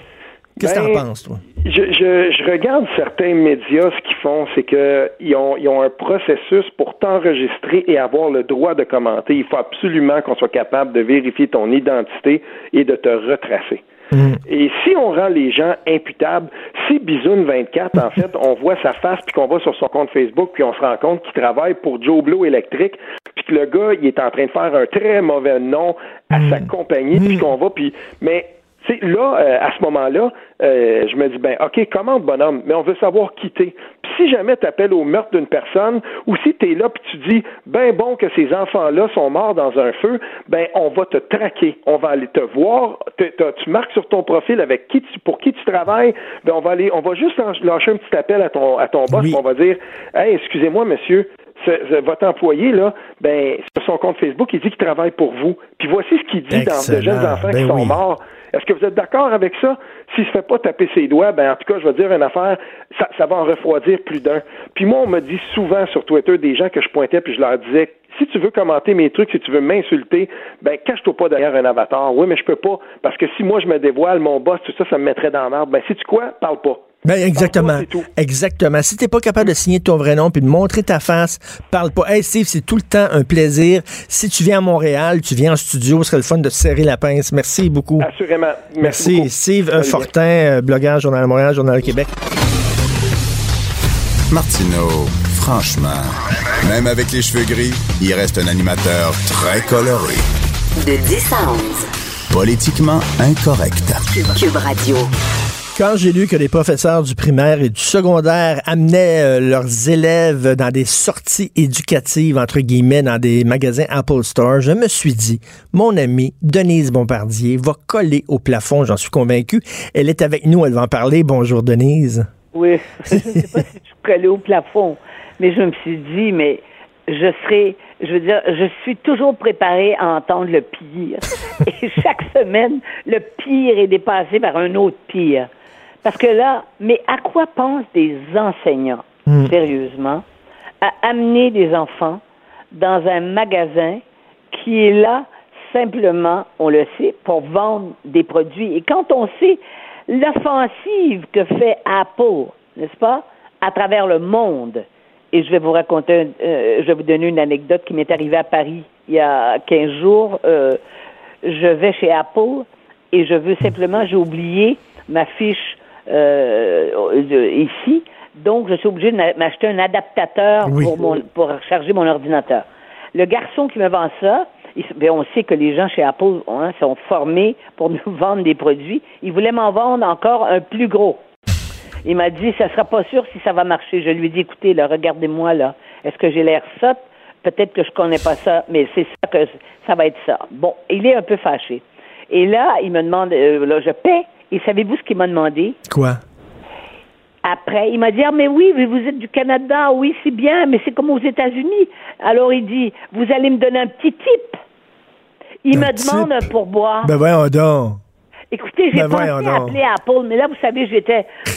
Qu'est-ce que Ben, t'en penses, toi? Je, je, je regarde certains médias, ce qu'ils font, c'est qu'ils ont, ils ont un processus pour t'enregistrer et avoir le droit de commenter. Il faut absolument qu'on soit capable de vérifier ton identité et de te retracer. Et si on rend les gens imputables, si Bisoun 24, en fait, on voit sa face puis qu'on va sur son compte Facebook puis on se rend compte qu'il travaille pour Joe Blow Électrique puis que le gars, il est en train de faire un très mauvais nom à sa compagnie puis qu'on va puis mais tu sais, là, euh, à ce moment-là, euh, je me dis, ben, OK, commande, bonhomme, mais on veut savoir quitter. Puis si jamais tu appelles au meurtre d'une personne, ou si tu es là puis tu dis, ben bon que ces enfants-là sont morts dans un feu, ben, on va te traquer. On va aller te voir. Te- te- tu marques sur ton profil avec qui tu, pour qui tu travailles. Ben, on va aller, on va juste lâ- lâcher un petit appel à ton, à ton boss. Oui. On va dire, hey, excusez-moi, monsieur, ce- ce- votre employé, là, ben, sur son compte Facebook, il dit qu'il travaille pour vous. Puis voici ce qu'il dit dans de jeunes enfants Ben qui sont oui. morts. Est-ce que vous êtes d'accord avec ça? S'il se fait pas taper ses doigts, ben en tout cas, je vais dire une affaire, ça, ça va en refroidir plus d'un. Puis moi, on me dit souvent sur Twitter des gens que je pointais puis je leur disais si tu veux commenter mes trucs, si tu veux m'insulter, ben cache-toi pas derrière un avatar. Oui, mais je peux pas parce que si moi je me dévoile, mon boss, tout ça, ça me mettrait dans l'arbre. Ben si tu quoi, parle pas. Ben exactement. Exactement. Si t'es pas capable de signer ton vrai nom puis de montrer ta face, parle pas. Hey Steve, c'est tout le temps un plaisir. Si tu viens à Montréal, tu viens en studio, ce serait le fun de te serrer la pince. Merci beaucoup. Assurément. Merci. Merci. beaucoup. Steve Salut. Fortin, euh, blogueur, Journal de Montréal, Journal de Québec. Martineau, franchement, même avec les cheveux gris, il reste un animateur très coloré. De 10 à 11. Politiquement incorrect. Cube Radio. Quand j'ai lu que les professeurs du primaire et du secondaire amenaient euh, leurs élèves dans des sorties éducatives, entre guillemets, dans des magasins Apple Store, je me suis dit, mon amie Denise Bombardier va coller au plafond, j'en suis convaincu. Elle est avec nous, elle va en parler. Bonjour Denise. Oui, [laughs] je ne sais pas si suis collée au plafond, mais je me suis dit, mais je serai, je veux dire, je suis toujours préparée à entendre le pire. [laughs] Et chaque semaine, le pire est dépassé par un autre pire. Parce que là, mais à quoi pensent des enseignants, sérieusement, à amener des enfants dans un magasin qui est là simplement, on le sait, pour vendre des produits? Et quand on sait l'offensive que fait Apple, n'est-ce pas, à travers le monde, et je vais vous raconter, euh, je vais vous donner une anecdote qui m'est arrivée à Paris il y a 15 jours. Euh, je vais chez Apple et je veux simplement, j'ai oublié ma fiche de- ici, donc je suis obligée de m'a- m'acheter un adaptateur Oui. pour, mon, pour charger mon ordinateur. Le garçon qui me vend ça, il- ben, on sait que les gens chez Apple hein, sont formés pour nous [laughs] vendre des produits. Il voulait m'en vendre encore un plus gros. Il m'a dit, ça sera pas sûr si ça va marcher. Je lui ai dit, écoutez, là, regardez-moi, là. Est-ce que j'ai l'air sotte? Peut-être que je connais pas ça, mais c'est ça que ça va être ça. Bon, il est un peu fâché. Et là, il me demande, euh, là, je paie. Et savez-vous ce qu'il m'a demandé? Quoi? Après, il m'a dit, ah, mais oui, mais vous êtes du Canada, oui, c'est bien, mais c'est comme aux États-Unis. Alors, il dit, vous allez me donner un petit tip. Il Un me demande un pourboire. Ben voyons donc. Écoutez, j'ai Ben pensé à appeler Apple, mais là, vous savez, j'étais, [laughs] je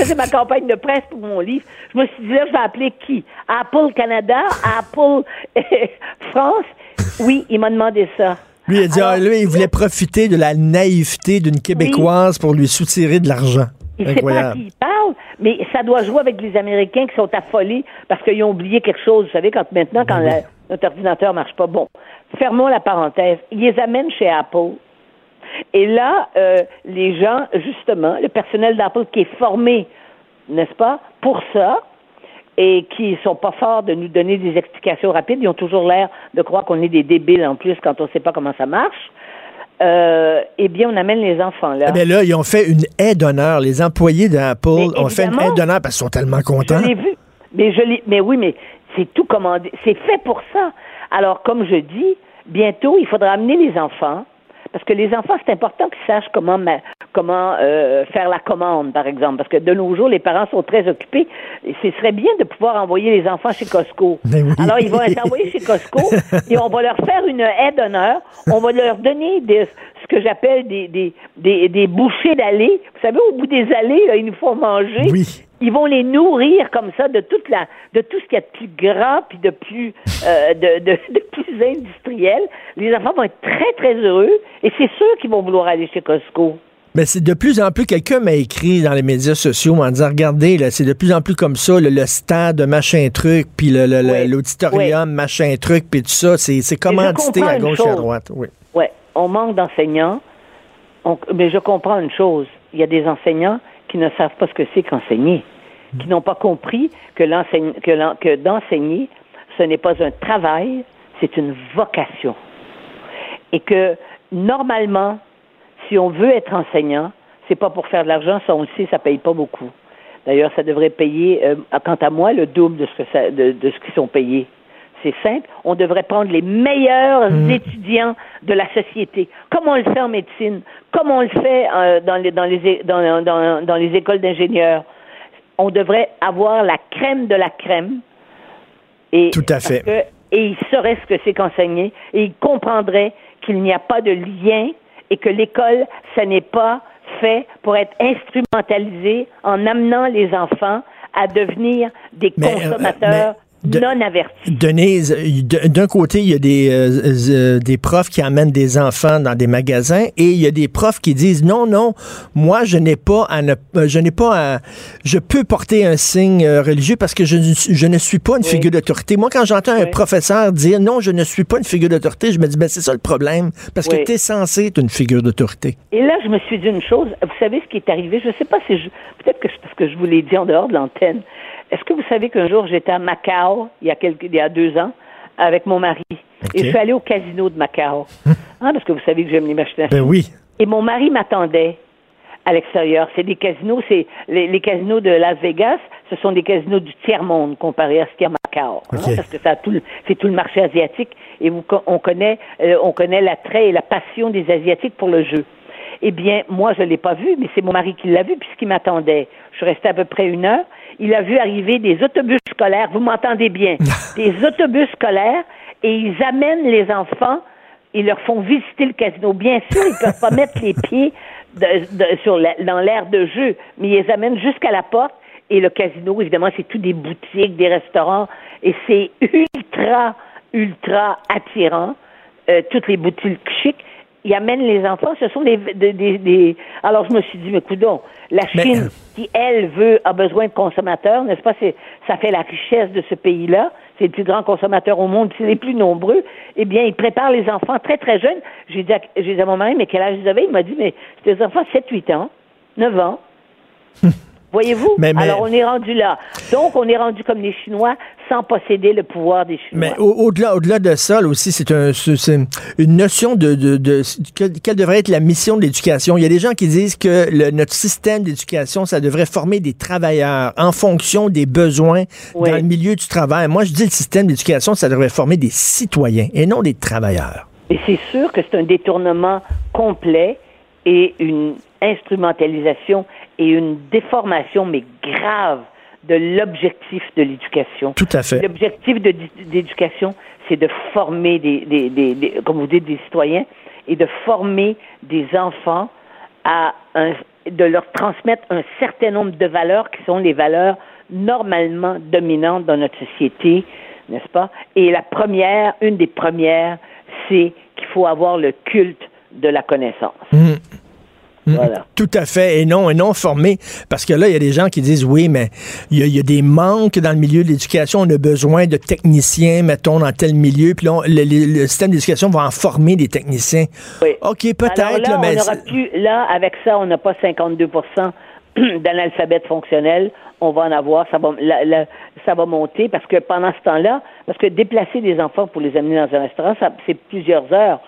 faisais ma campagne de presse pour mon livre. Je me suis dit, là, je vais appeler qui? Apple Canada? Apple [laughs] France? Oui, il m'a demandé ça. Lui, il a dit, Alors, ah, lui, il voulait profiter de la naïveté d'une Québécoise pour lui soutirer de l'argent. Il sait pas à Incroyable. qui il parle, mais ça doit jouer avec les Américains qui sont affolés parce qu'ils ont oublié quelque chose. Vous savez, quand maintenant, quand la- notre ordinateur marche pas. Bon, fermons la parenthèse. Ils les amènent chez Apple. Et là, euh, les gens, justement, le personnel d'Apple qui est formé, n'est-ce pas, pour ça, et qui sont pas forts de nous donner des explications rapides, ils ont toujours l'air de croire qu'on est des débiles en plus quand on sait pas comment ça marche. Euh, eh bien, on amène les enfants là. Eh bien là, ils ont fait une aide d'honneur. Les employés d'Apple Mais ont fait une aide d'honneur parce qu'ils sont tellement contents. Je l'ai vu. Mais je. Mais oui, mais c'est tout commandé. C'est fait pour ça. Alors, comme je dis, bientôt, il faudra amener les enfants. Parce que les enfants, c'est important qu'ils sachent comment comment euh, faire la commande, par exemple. Parce que de nos jours, les parents sont très occupés. Et ce serait bien de pouvoir envoyer les enfants chez Costco. Oui. Alors, ils vont être envoyés chez Costco et on va leur faire une aide d'honneur. On va leur donner des, ce que j'appelle des, des, des, des bouchées d'allées. Vous savez, au bout des allées, là, ils nous font manger. Oui. Ils vont les nourrir comme ça de toute la, de tout ce qu'il y a de plus grand puis de plus, euh, de, de, de plus industriel. Les enfants vont être très très heureux et c'est sûr qu'ils vont vouloir aller chez Costco. Mais c'est de plus en plus, quelqu'un m'a écrit dans les médias sociaux en disant, regardez, là, c'est de plus en plus comme ça, le, le stade machin truc, puis Oui. l'auditorium machin truc, puis tout ça, c'est c'est commandité à gauche et à droite. Oui. Ouais, on manque d'enseignants. On- mais je comprends une chose. Il y a des enseignants qui ne savent pas ce que c'est qu'enseigner, qui n'ont pas compris que, que, l'en- que d'enseigner, ce n'est pas un travail, c'est une vocation. Et que normalement, si on veut être enseignant, c'est pas pour faire de l'argent, ça on le sait, ça paye pas beaucoup. D'ailleurs, ça devrait payer, euh, quant à moi, le double de ce que ça, de, de ce qu'ils sont payés. C'est simple. On devrait prendre les meilleurs étudiants de la société, comme on le fait en médecine, comme on le fait euh, dans, les, dans, les, é- dans, dans, dans les écoles d'ingénieurs. On devrait avoir la crème de la crème. Et Tout à fait. que- et ils sauraient ce que c'est qu'enseigner et ils comprendraient qu'il n'y a pas de lien et que l'école, ce n'est pas fait pour être instrumentalisé en amenant les enfants à devenir des Mais, euh, consommateurs de- non avertis. Denise, d'un côté, il y a des, euh, euh, des profs qui amènent des enfants dans des magasins et il y a des profs qui disent non, non, moi, je n'ai pas à ne, euh, je n'ai pas à, je peux porter un signe euh, religieux parce que je, ne suis- je ne suis pas une Oui. figure d'autorité. Moi, quand j'entends un professeur dire non, je ne suis pas une figure d'autorité, je me dis, ben, c'est ça le problème parce que tu es censé être une figure d'autorité. Et là, je me suis dit une chose. Vous savez ce qui est arrivé? Je ne sais pas si je. Peut-être que parce que je vous l'ai dit en dehors de l'antenne. Est-ce que vous savez qu'un jour, j'étais à Macao, il y a, quelques, il y a deux ans, avec mon mari? Et je suis allée au casino de Macao. [laughs] Hein, parce que vous savez que j'aime les machines Ben oui. Et mon mari m'attendait à l'extérieur. C'est des casinos, c'est les, les casinos de Las Vegas, ce sont des casinos du tiers-monde comparé à ce qu'il y a à Macao. hein, parce que ça c'est tout le marché asiatique et vous, on connaît, euh, on connaît l'attrait et la passion des Asiatiques pour le jeu. Eh bien, moi, je l'ai pas vu, mais c'est mon mari qui l'a vu puisqu'il m'attendait. Je suis restée à peu près une heure. Il a vu arriver des autobus scolaires. Vous m'entendez bien? [laughs] des autobus scolaires et ils amènent les enfants. Ils leur font visiter le casino. Bien sûr, ils peuvent pas mettre les pieds de- de- sur la- dans l'air de jeu, mais ils les amènent jusqu'à la porte. Et le casino, évidemment, c'est tout des boutiques, des restaurants, et c'est ultra, ultra attirant. Euh, toutes les boutiques chics. Ils amènent les enfants. Ce sont des, des, des- des- Alors, je me suis dit, mais coudon, la Mais- Chine, qui, elle, veut, a besoin de consommateurs, n'est-ce pas? C'est, ça fait la richesse de ce pays-là. C'est le plus grand consommateur au monde, c'est les plus nombreux. Eh bien, ils préparent les enfants très, très jeunes. J'ai dit, à, j'ai dit à mon mari, mais quel âge ils avaient? Il m'a dit, mais c'est des enfants 7, 8 ans, 9 ans. [laughs] Voyez-vous? Mais- mais- Alors, on est rendu là. Donc, on est rendu comme les Chinois sans posséder le pouvoir des Chinois. Mais au- au-delà, au-delà de ça, là, aussi, c'est un, une notion de, de, de- quelle, quelle devrait être la mission de l'éducation. Il y a des gens qui disent que le- notre système d'éducation, ça devrait former des travailleurs en fonction des besoins Oui. dans le milieu du travail. Moi, je dis le système d'éducation, ça devrait former des citoyens et non des travailleurs. Et c'est sûr que c'est un détournement complet et une instrumentalisation et une déformation, mais grave, de l'objectif de l'éducation. Tout à fait. L'objectif de- d'éducation, c'est de former des, des, des- des- comme vous dites, des citoyens et de former des enfants à un, de leur transmettre un certain nombre de valeurs qui sont les valeurs normalement dominantes dans notre société, n'est-ce pas? Et la première, une des premières, c'est qu'il faut avoir le culte de la connaissance. Mhm. Voilà. Tout à fait, et non, et non formé. Parce que là, il y a des gens qui disent, oui, mais il y, a- il y a des manques dans le milieu de l'éducation. On a besoin de techniciens, mettons, dans tel milieu. Puis là, on- le, système d'éducation va en former des techniciens. Oui. OK, peut-être, là, mais... plus, là, avec ça, on n'a pas 52% [clears throat] d'analphabètes fonctionnels. On va en avoir, ça va, la- la- ça va monter parce que pendant ce temps-là, parce que déplacer des enfants pour les amener dans un restaurant, c'est plusieurs heures.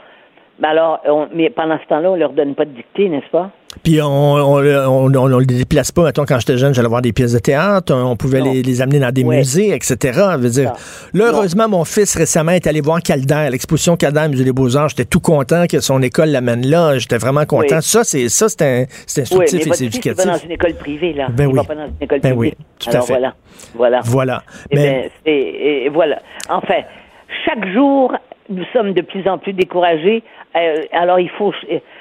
Mais alors, on- mais pendant ce temps-là, on leur donne pas de dictée, n'est-ce pas? Puis on on, on, on- les déplace pas. Mettons, quand j'étais jeune, j'allais voir des pièces de théâtre. On pouvait les, les amener dans des musées, etc. Je veux dire, là, heureusement, mon fils récemment est allé voir Calder, l'exposition Calder, Musée des Beaux-Arts. J'étais tout content que son école l'amène là. J'étais vraiment content. Oui. Ça, c'est ça, c'est un- c'est Oui, instructif mais et c'est éducatif. dans une école privée, là. Ben il oui. va pas dans une école Ben privée. oui, tout à Alors fait. voilà, voilà. Voilà. Eh Mais ben, c'est- et voilà. Enfin, chaque jour, nous sommes de plus en plus découragés. Euh, alors, il faut,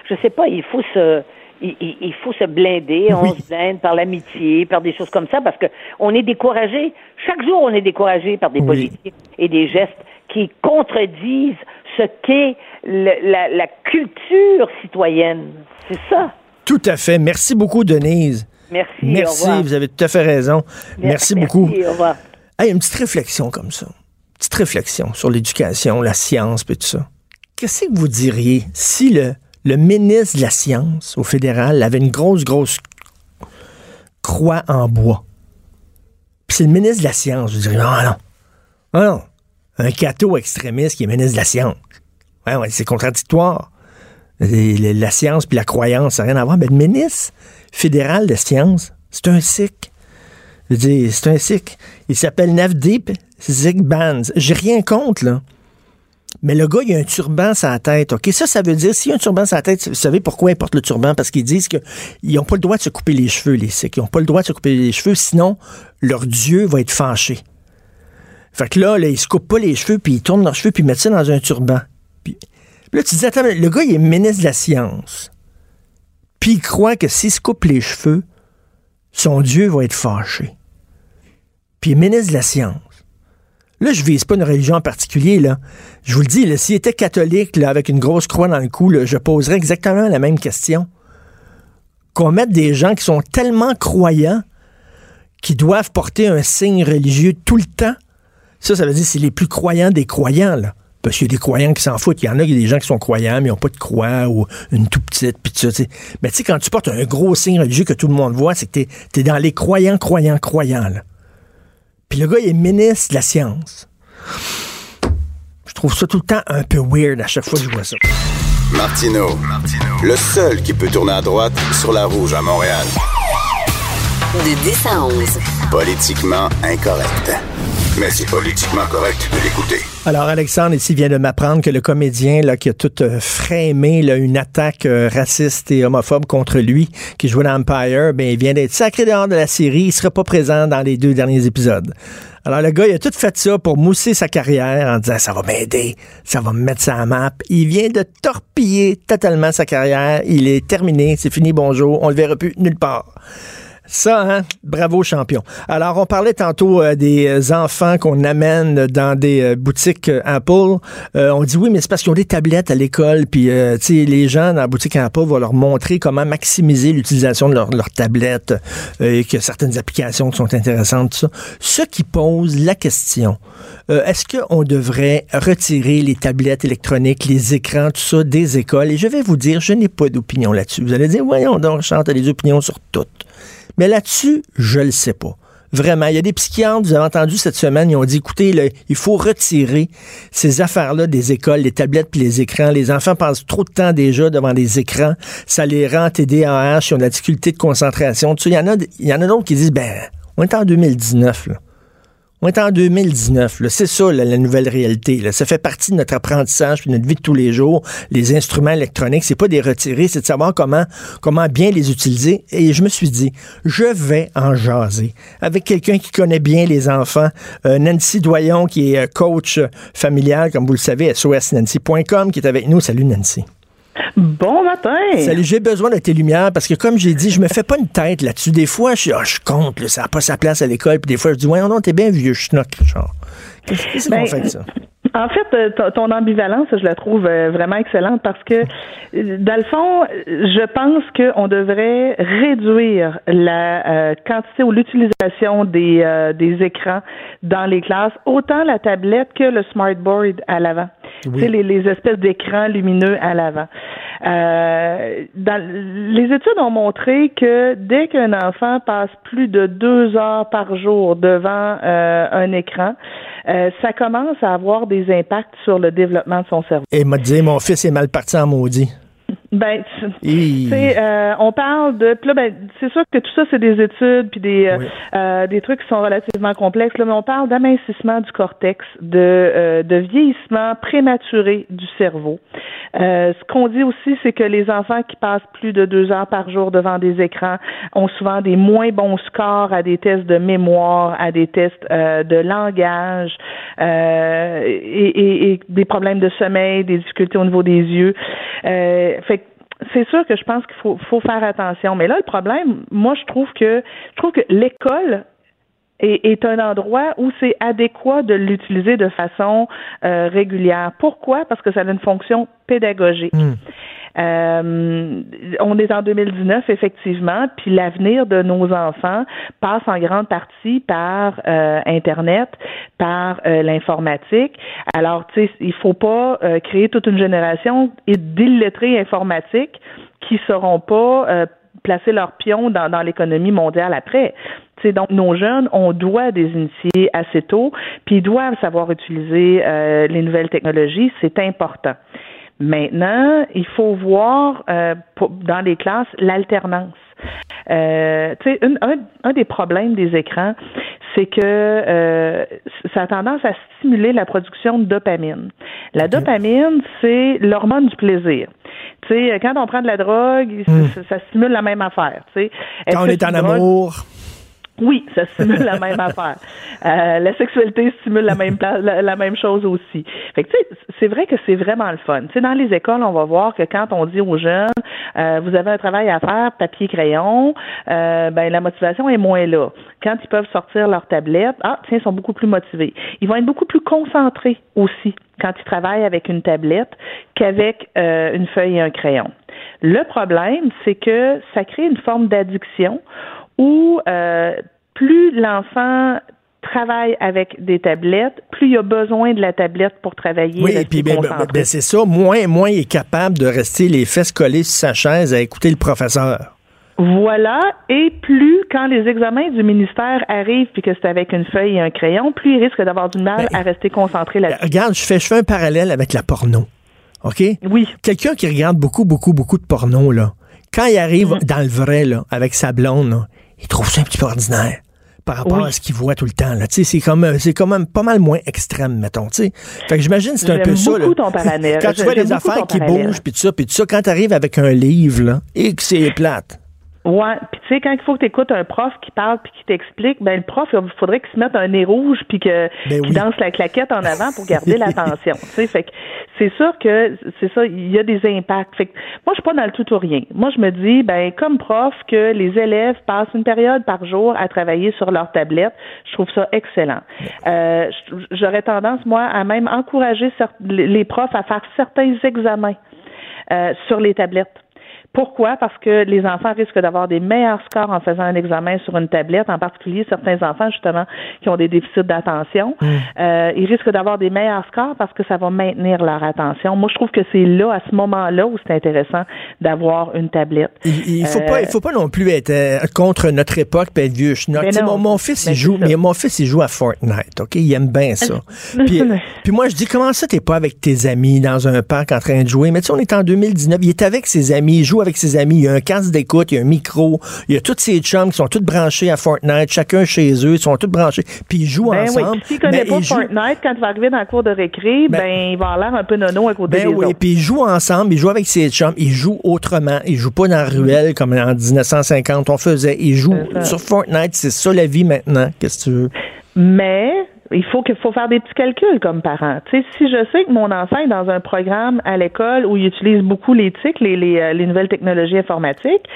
je sais pas, il faut se, il, faut se blinder. On Oui. se blinde par l'amitié, par des choses comme ça, parce que on est découragé. Chaque jour, on est découragé par des Oui. politiques et des gestes qui contredisent ce qu'est la, la culture citoyenne. C'est ça. tout à fait. Merci beaucoup, Denise. Merci. au Merci, revoir. vous avez tout à fait raison. Merci, beaucoup. Merci, au revoir. Hey, une petite réflexion comme ça. Petite réflexion sur l'éducation, la science, puis tout ça. Qu'est-ce que vous diriez si le, ministre de la Science au fédéral avait une grosse, grosse croix en bois? Puis c'est le ministre de la Science. Je dirais, non, non. Non, non. Un cateau extrémiste qui est ministre de la Science. Ouais, ouais, c'est contradictoire. La science puis la croyance, ça n'a rien à voir. Mais le ministre fédéral de science, c'est un sikh. C'est un sikh. Il s'appelle Navdeep Sikh Bands. J'ai rien contre, là. Mais le gars, il a un turban sur la tête. OK, ça, ça veut dire, s'il a un turban sur la tête, vous savez pourquoi il porte le turban? Parce qu'ils disent qu'ils n'ont pas le droit de se couper les cheveux, les Sikhs. Ils n'ont pas le droit de se couper les cheveux, sinon, leur Dieu va être fâché. Fait que là, là ils se coupent pas les cheveux, puis ils tournent leurs cheveux, puis ils mettent ça dans un turban. Puis, là, tu attends, le gars, il est ministre de la Science. Puis il croit que s'il se coupe les cheveux, son Dieu va être fâché. Puis il est ministre de la Science. Là, je vise pas une religion en particulier, là. Je vous le dis, s'il était catholique, là, avec une grosse croix dans le cou, je poserais exactement la même question. Qu'on mette des gens qui sont tellement croyants qui doivent porter un signe religieux tout le temps. Ça, ça veut dire que c'est les plus croyants des croyants, là. Parce qu'il y a des croyants qui s'en foutent. Il y en a, il y des gens qui sont croyants, mais ils n'ont pas de croix ou une tout petite, puis tout ça. Mais tu sais, quand tu portes un gros signe religieux que tout le monde voit, c'est que tu es, dans les croyants, croyants, croyants. Puis le gars, il est ministre de la science. Je trouve ça tout le temps un peu weird à chaque fois que je vois ça. Martino, le seul qui peut tourner à droite sur la rouge à Montréal. De 10 à 11. Politiquement incorrect. Mais c'est politiquement correct de l'écouter. Alors, Alexandre ici vient de m'apprendre que le comédien qui a tout euh, frémé une attaque euh, raciste et homophobe contre lui, qui jouait dans Empire, ben, il vient d'être sacré dehors de la série. Il ne sera pas présent dans les deux derniers épisodes. Alors, le gars, il a tout fait ça pour mousser sa carrière en disant ça va m'aider, ça va me mettre sa map. Il vient de torpiller totalement sa carrière. Il est terminé, c'est fini, bonjour. On le verra plus nulle part. Ça, hein? Bravo, champion. Alors, on parlait tantôt euh, des euh, enfants qu'on amène dans des euh, boutiques Apple. on dit oui, mais c'est parce qu'ils ont des tablettes à l'école, puis tu sais, les gens dans la boutique Apple vont leur montrer comment maximiser l'utilisation de leur, leur tablette et que certaines applications sont intéressantes, tout ça. Ce qui pose la question, est-ce qu'on devrait retirer les tablettes électroniques, les écrans, tout ça des écoles? Et je vais vous dire, je n'ai pas d'opinion là-dessus. Vous allez dire, voyons donc, chante des opinions sur toutes. Mais là-dessus, je le sais pas. Vraiment, il y a des psychiatres, vous avez entendu cette semaine, ils ont dit, écoutez, il faut retirer ces affaires-là des écoles, les tablettes puis les écrans. Les enfants passent trop de temps déjà devant des écrans. Ça les rend TDAH, ils ont de la difficulté de concentration. il y en a, il y en a d'autres qui disent, ben, on est en 2019, là. On est en 2019. C'est ça la nouvelle réalité. Ça fait partie de notre apprentissage, de notre vie de tous les jours. Les instruments électroniques, c'est pas des retirés, c'est de savoir comment comment bien les utiliser. Et je me suis dit, je vais en jaser avec quelqu'un qui connaît bien les enfants, euh, Nancy Doyon, qui est euh, coach familial, comme vous le savez, sosnancy.com, qui est avec nous. Salut Nancy. Bon matin. Salut, j'ai besoin de tes lumières parce que, comme j'ai dit, je me fais pas une tête là-dessus. Des fois, je, oh, je compte, ça n'a pas sa place à l'école. Puis des fois, je dis, ouais, non, t'es bien vieux, schnock, genre. Qu'est-ce qu'on ben, fait de ça? En fait, euh, ton ambivalence, je la trouve euh, vraiment excellente parce que, euh, dans le fond, je pense qu'on devrait réduire la quantité ou l'utilisation des, des écrans dans les classes, autant la tablette que le smartboard à l'avant. Oui. les, les espèces d'écrans lumineux à l'avant. Euh, les études ont montré que dès qu'un enfant passe plus de deux heures par jour devant euh, un écran, euh, ça commence à avoir des impacts sur le développement de son cerveau. Et m'a dit, mon fils est mal parti en maudit. Ben, euh, on parle de, là, ben, c'est sûr que tout ça c'est des études puis des euh, euh, des trucs qui sont relativement complexes. Là, mais on parle d'amincissement du cortex, de euh, de vieillissement prématuré du cerveau. ce qu'on dit aussi, c'est que les enfants qui passent plus de deux heures par jour devant des écrans ont souvent des moins bons scores à des tests de mémoire, à des tests de langage et, et, et, des problèmes de sommeil, des difficultés au niveau des yeux. fait c'est sûr que je pense qu'il faut, faire attention. Mais là, le problème, moi, je trouve que je trouve que l'école est, est, un endroit où c'est adéquat de l'utiliser de façon euh, régulière. Pourquoi? Parce que ça a une fonction pédagogique. Hmm. Euh, on est en 2019, effectivement, puis l'avenir de nos enfants passe en grande partie par euh, Internet, par euh, l'informatique. Alors, tu sais, il faut pas euh, créer toute une génération d'illettrés informatiques qui sauront pas placer leurs pions dans, l'économie mondiale après. C'est donc nos jeunes, on doit des initier assez tôt, puis ils doivent savoir utiliser les nouvelles technologies, c'est important. Maintenant, il faut voir euh, dans les classes l'alternance. Euh, tu sais, un, un, des problèmes des écrans, c'est que euh, ça a tendance à stimuler la production de dopamine. La dopamine, c'est l'hormone du plaisir. Tu sais, quand on prend de la drogue, hmm. ça, stimule la même affaire. Tu sais. Quand on est en amour. Oui, ça stimule la même affaire. [laughs] Euh, la sexualité stimule la même la, même chose aussi. Fait que tu sais, c'est vrai que c'est vraiment le fun. Tu sais, dans les écoles, on va voir que quand on dit aux jeunes, euh, vous avez un travail à faire, papier crayon, euh, ben la motivation est moins là. Quand ils peuvent sortir leur tablette, ah tiens, ils sont beaucoup plus motivés. Ils vont être beaucoup plus concentrés aussi quand ils travaillent avec une tablette qu'avec euh, une feuille et un crayon. Le problème, c'est que ça crée une forme d'addiction où euh, plus l'enfant travaille avec des tablettes, plus il a besoin de la tablette pour travailler. Oui, et puis ben, ben, ben, c'est ça, moins, moins il est capable de rester les fesses collées sur sa chaise à écouter le professeur. Voilà, et plus quand les examens du ministère arrivent puis que c'est avec une feuille et un crayon, plus il risque d'avoir du mal à rester concentré là-dessus. Regarde, je fais, je fais un parallèle avec la porno. OK? Oui. Quelqu'un qui regarde beaucoup, beaucoup, beaucoup de porno, là, quand il arrive Mhm. dans le vrai, là, avec sa blonde, là, il trouve ça un petit peu ordinaire par rapport Oui. à ce qu'il voit tout le temps. Là. C'est comme, euh, c'est quand même pas mal moins extrême, mettons. tu sais. Fait que j'imagine que c'est un peu ça. là. ton. Quand tu vois les affaires qui parallèle. bougent, puis tout ça, puis tout ça, quand tu arrives avec un livre, là, et que c'est plate. Ouais, puis tu sais quand il faut que tu écoutes un prof qui parle puis qui t'explique, ben le prof il faudrait qu'il se mette un nez rouge puis que Ben qu'il danse la claquette en avant pour garder [laughs] l'attention. Tu sais, fait que c'est sûr que c'est ça, il y a des impacts. Fait que moi je suis pas dans le tout ou rien. Moi je me dis ben comme prof que les élèves passent une période par jour à travailler sur leur tablette, je trouve ça excellent. Euh, j'aurais tendance moi à même encourager les profs à faire certains examens euh, sur les tablettes. Pourquoi? Parce que les enfants risquent d'avoir des meilleurs scores en faisant un examen sur une tablette, en particulier certains enfants, justement, qui ont des déficits d'attention. Euh, ils risquent d'avoir des meilleurs scores parce que ça va maintenir leur attention. Moi, je trouve que c'est là, à ce moment-là, où c'est intéressant d'avoir une tablette. Il, faut Euh, pas, il faut pas non plus être euh, contre notre époque puis être vieux schnock. Ben. Mon, mon fils, Ben il joue, c'est ça. mais mon fils, il joue à Fortnite, OK? Il aime bien ça. [laughs] puis, puis moi, je dis, comment ça, t'es pas avec tes amis dans un parc en train de jouer? Mais tu sais, on est en 2019, il est avec ses amis, il joue avec ses amis, il y a un casque d'écoute, il y a un micro, il y a tous ses chums qui sont tous branchés à Fortnite, chacun chez eux, ils sont tous branchés, puis ils jouent Ben oui, ensemble. puis s'il connaît mais pas Fortnite, quand il va arriver dans la cour de récré, ben, il va avoir l'air un peu nono à côté Ben des oui, autres. puis ils jouent ensemble, ils jouent avec ses chums, ils jouent autrement, ils jouent pas dans la ruelle comme en 1950 on faisait, ils jouent sur Fortnite, c'est ça la vie maintenant, qu'est-ce que tu veux? Mais il faut qu'il faut faire des petits calculs comme parent. Tu sais, si je sais que mon enfant est dans un programme à l'école où il utilise beaucoup les TIC, les, les, euh, les nouvelles technologies informatiques,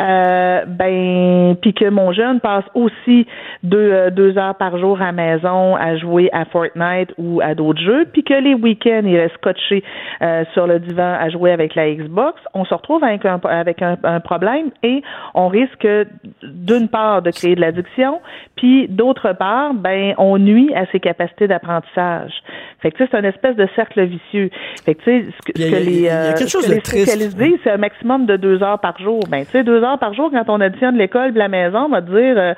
euh, ben puis que mon jeune passe aussi deux, euh, deux heures par jour à la maison à jouer à Fortnite ou à d'autres jeux, puis que les week-ends il reste scotché euh, sur le divan à jouer avec la Xbox, on se retrouve avec un avec un, un problème et on risque d'une part de créer de l'addiction, puis d'autre part, ben on nuit à ses capacités d'apprentissage. Fait que c'est une espèce de cercle vicieux. Fait que tu sais, ce que, Il y a- ce que il y les, a euh, quelque chose que de les c'est un maximum de deux heures par jour. Ben, tu sais, deux heures par jour, quand on additionne l'école et la maison, on va te dire, euh,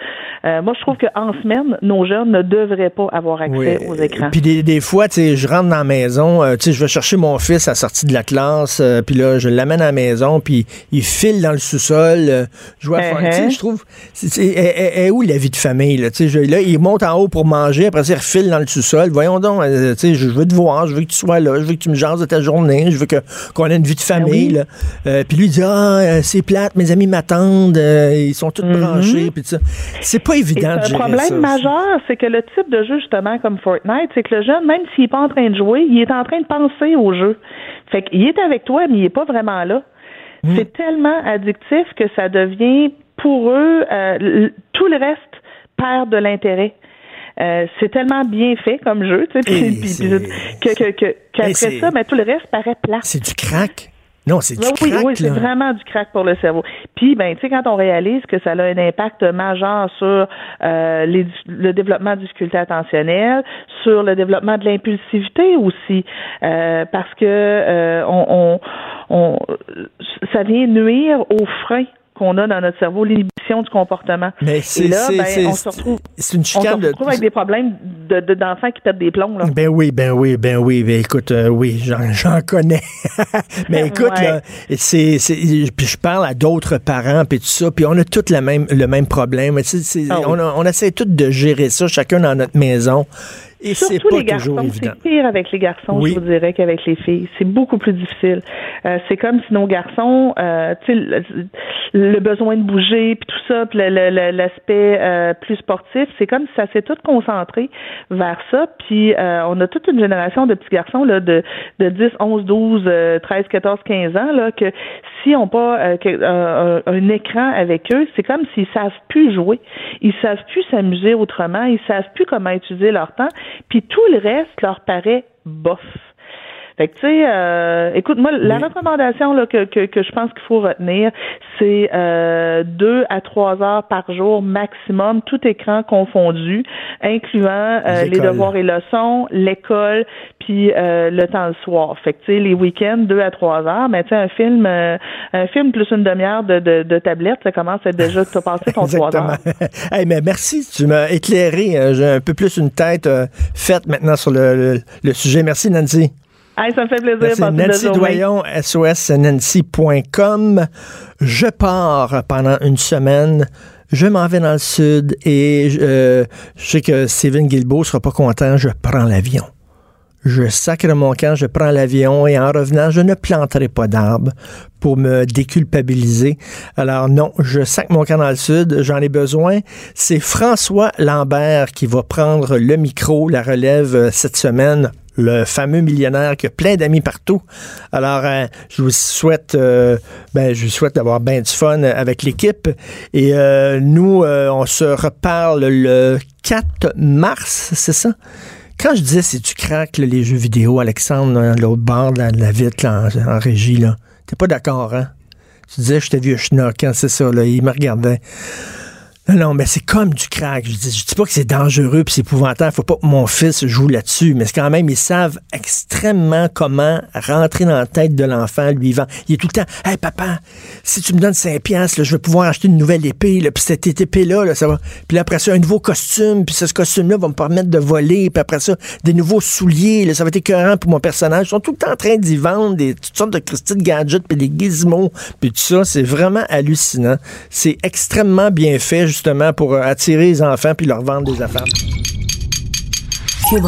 euh, moi, je trouve qu'en semaine, nos jeunes ne devraient pas avoir accès Oui. aux écrans. Puis des, des fois, tu sais, je rentre dans la maison, euh, tu sais, je vais chercher mon fils à la sortie de la classe, puis là, je l'amène à la maison, puis il file dans le sous-sol, joue à Uh-huh. Fortnite. Tu sais, je trouve, est, est- est où la vie de famille, là? Tu sais, je- là, il monte en haut pour manger, après ça, refile dans le sous-sol. Voyons donc, euh, tu sais, je veux te voir, je veux que tu sois là, je veux que tu me jases de ta journée, je veux que, qu'on ait une vie de famille, Ben oui. là. Euh, puis lui, il dit, ah, euh, c'est plate, mes amis m'attendent, euh, ils sont tous branchés, puis. C'est pas Mm-hmm. Évident gérer problème ça. majeur, c'est que le type de jeu, justement, comme Fortnite, c'est que le jeune, même s'il n'est pas en train de jouer, il est en train de penser au jeu. Fait qu'il est avec toi, mais il n'est pas vraiment là. Hmm. C'est tellement addictif que ça devient, pour eux, euh, tout le reste perd de l'intérêt. Euh, c'est tellement bien fait comme jeu, tu sais, puis- Et puis- c'est- que, que, que, qu'après c'est- ça, ben, tout le reste paraît plat. C'est du crack. Non, c'est du Oui, oui, crack, oui, c'est là. vraiment du crack pour le cerveau. Puis, ben, tu sais, quand on réalise que ça a un impact majeur sur euh, les- le développement du difficulté attentionnelle, sur le développement de l'impulsivité aussi, euh, parce que euh, on, on, on- ça vient nuire au frein qu'on a dans notre cerveau, l'inhibition du comportement. Mais Et c'est là, ben, on se retrouve, c'est une on se chicane de. retrouve avec des problèmes de, de- d'enfants qui pètent des plombs. Là. Ben oui, ben oui, ben oui. Ben écoute, euh, oui, j'en, j'en connais. [laughs] Mais écoute, Ouais. là, c'est, c'est, puis je parle à d'autres parents, puis tout ça, puis on a tous la même, le même problème. C'est- Ah oui. on, a- on essaie tous de gérer ça, chacun dans notre maison. Et c'est Surtout pas les garçons, toujours évident. c'est pire avec les garçons, Oui. je vous dirais, qu'avec les filles. C'est beaucoup plus difficile. Euh, c'est comme si nos garçons, euh, le, le besoin de bouger, puis tout ça, puis l'aspect euh, plus sportif, c'est comme si ça s'est tout concentré vers ça. Puis euh, on a toute une génération de petits garçons là, de, de 10, 11, 12, euh, 13, 14, 15 ans, là, que si on pas euh, euh, un, un écran avec eux, c'est comme s'ils savent plus jouer. Ils savent plus s'amuser autrement. Ils savent plus comment utiliser leur temps. Puis tout le reste leur paraît bof. Fait que, tu sais, euh, écoute, moi, la recommandation là, que, que, que je pense qu'il faut retenir, c'est euh, deux à trois heures par jour maximum, tout écran confondu, incluant euh, les devoirs et leçons, l'école, puis euh, le temps le soir. Fait que, tu sais, les week-ends, deux à trois heures, mais tu sais, un film, euh, un film plus une demi-heure de, de, de tablette, ça commence à être déjà, as passé ton [laughs] trois heures. Hey, mais merci, tu m'as éclairé. Euh, J'ai un peu plus une tête euh, faite maintenant sur le, le- le sujet. Merci, Nancy. Ça me fait plaisir. Nancy Doyon, sosnancy.com. Je pars pendant une semaine. Je m'en vais dans le sud et euh, je sais que Steven Guilbeault sera pas content. Je prends l'avion je sacre mon camp, je prends l'avion et en revenant, je ne planterai pas d'arbres pour me déculpabiliser. Alors non, je sac mon camp dans le sud, j'en ai besoin. C'est François Lambert qui va prendre le micro, la relève euh, cette semaine le fameux millionnaire qui a plein d'amis partout. Alors, euh, je vous souhaite, euh, ben, je vous souhaite d'avoir bien du fun avec l'équipe. Et nous, on se reparle le 4 mars, c'est ça? Quand je disais si tu craques les jeux vidéo, Alexandre, l'autre bord de la, vitre en, régie, là, t'es pas d'accord, hein? Tu disais je t'ai vu schnock, hein, c'est ça, là, il me regardait. Non, non, mais c'est comme du crack. Je dis, je dis pas que c'est dangereux puis c'est épouvantable. Faut pas que mon fils joue là-dessus. Mais quand même, ils savent extrêmement comment rentrer dans la tête de l'enfant, lui vend. Il est tout le temps, hey papa, si tu me donnes 5 piastres, je vais pouvoir acheter une nouvelle épée, là, puis cette épée-là, là, ça va. Puis après ça, un nouveau costume, puis ce costume-là va me permettre de voler, puis après ça, des nouveaux souliers, ça va être écœurant pour mon personnage. Ils sont tout le temps en train d'y vendre des, toutes sortes de Christine gadgets, puis des gizmos, puis tout ça. C'est vraiment hallucinant. C'est extrêmement bien fait justement pour euh, attirer les enfants puis leur vendre des affaires. Cube.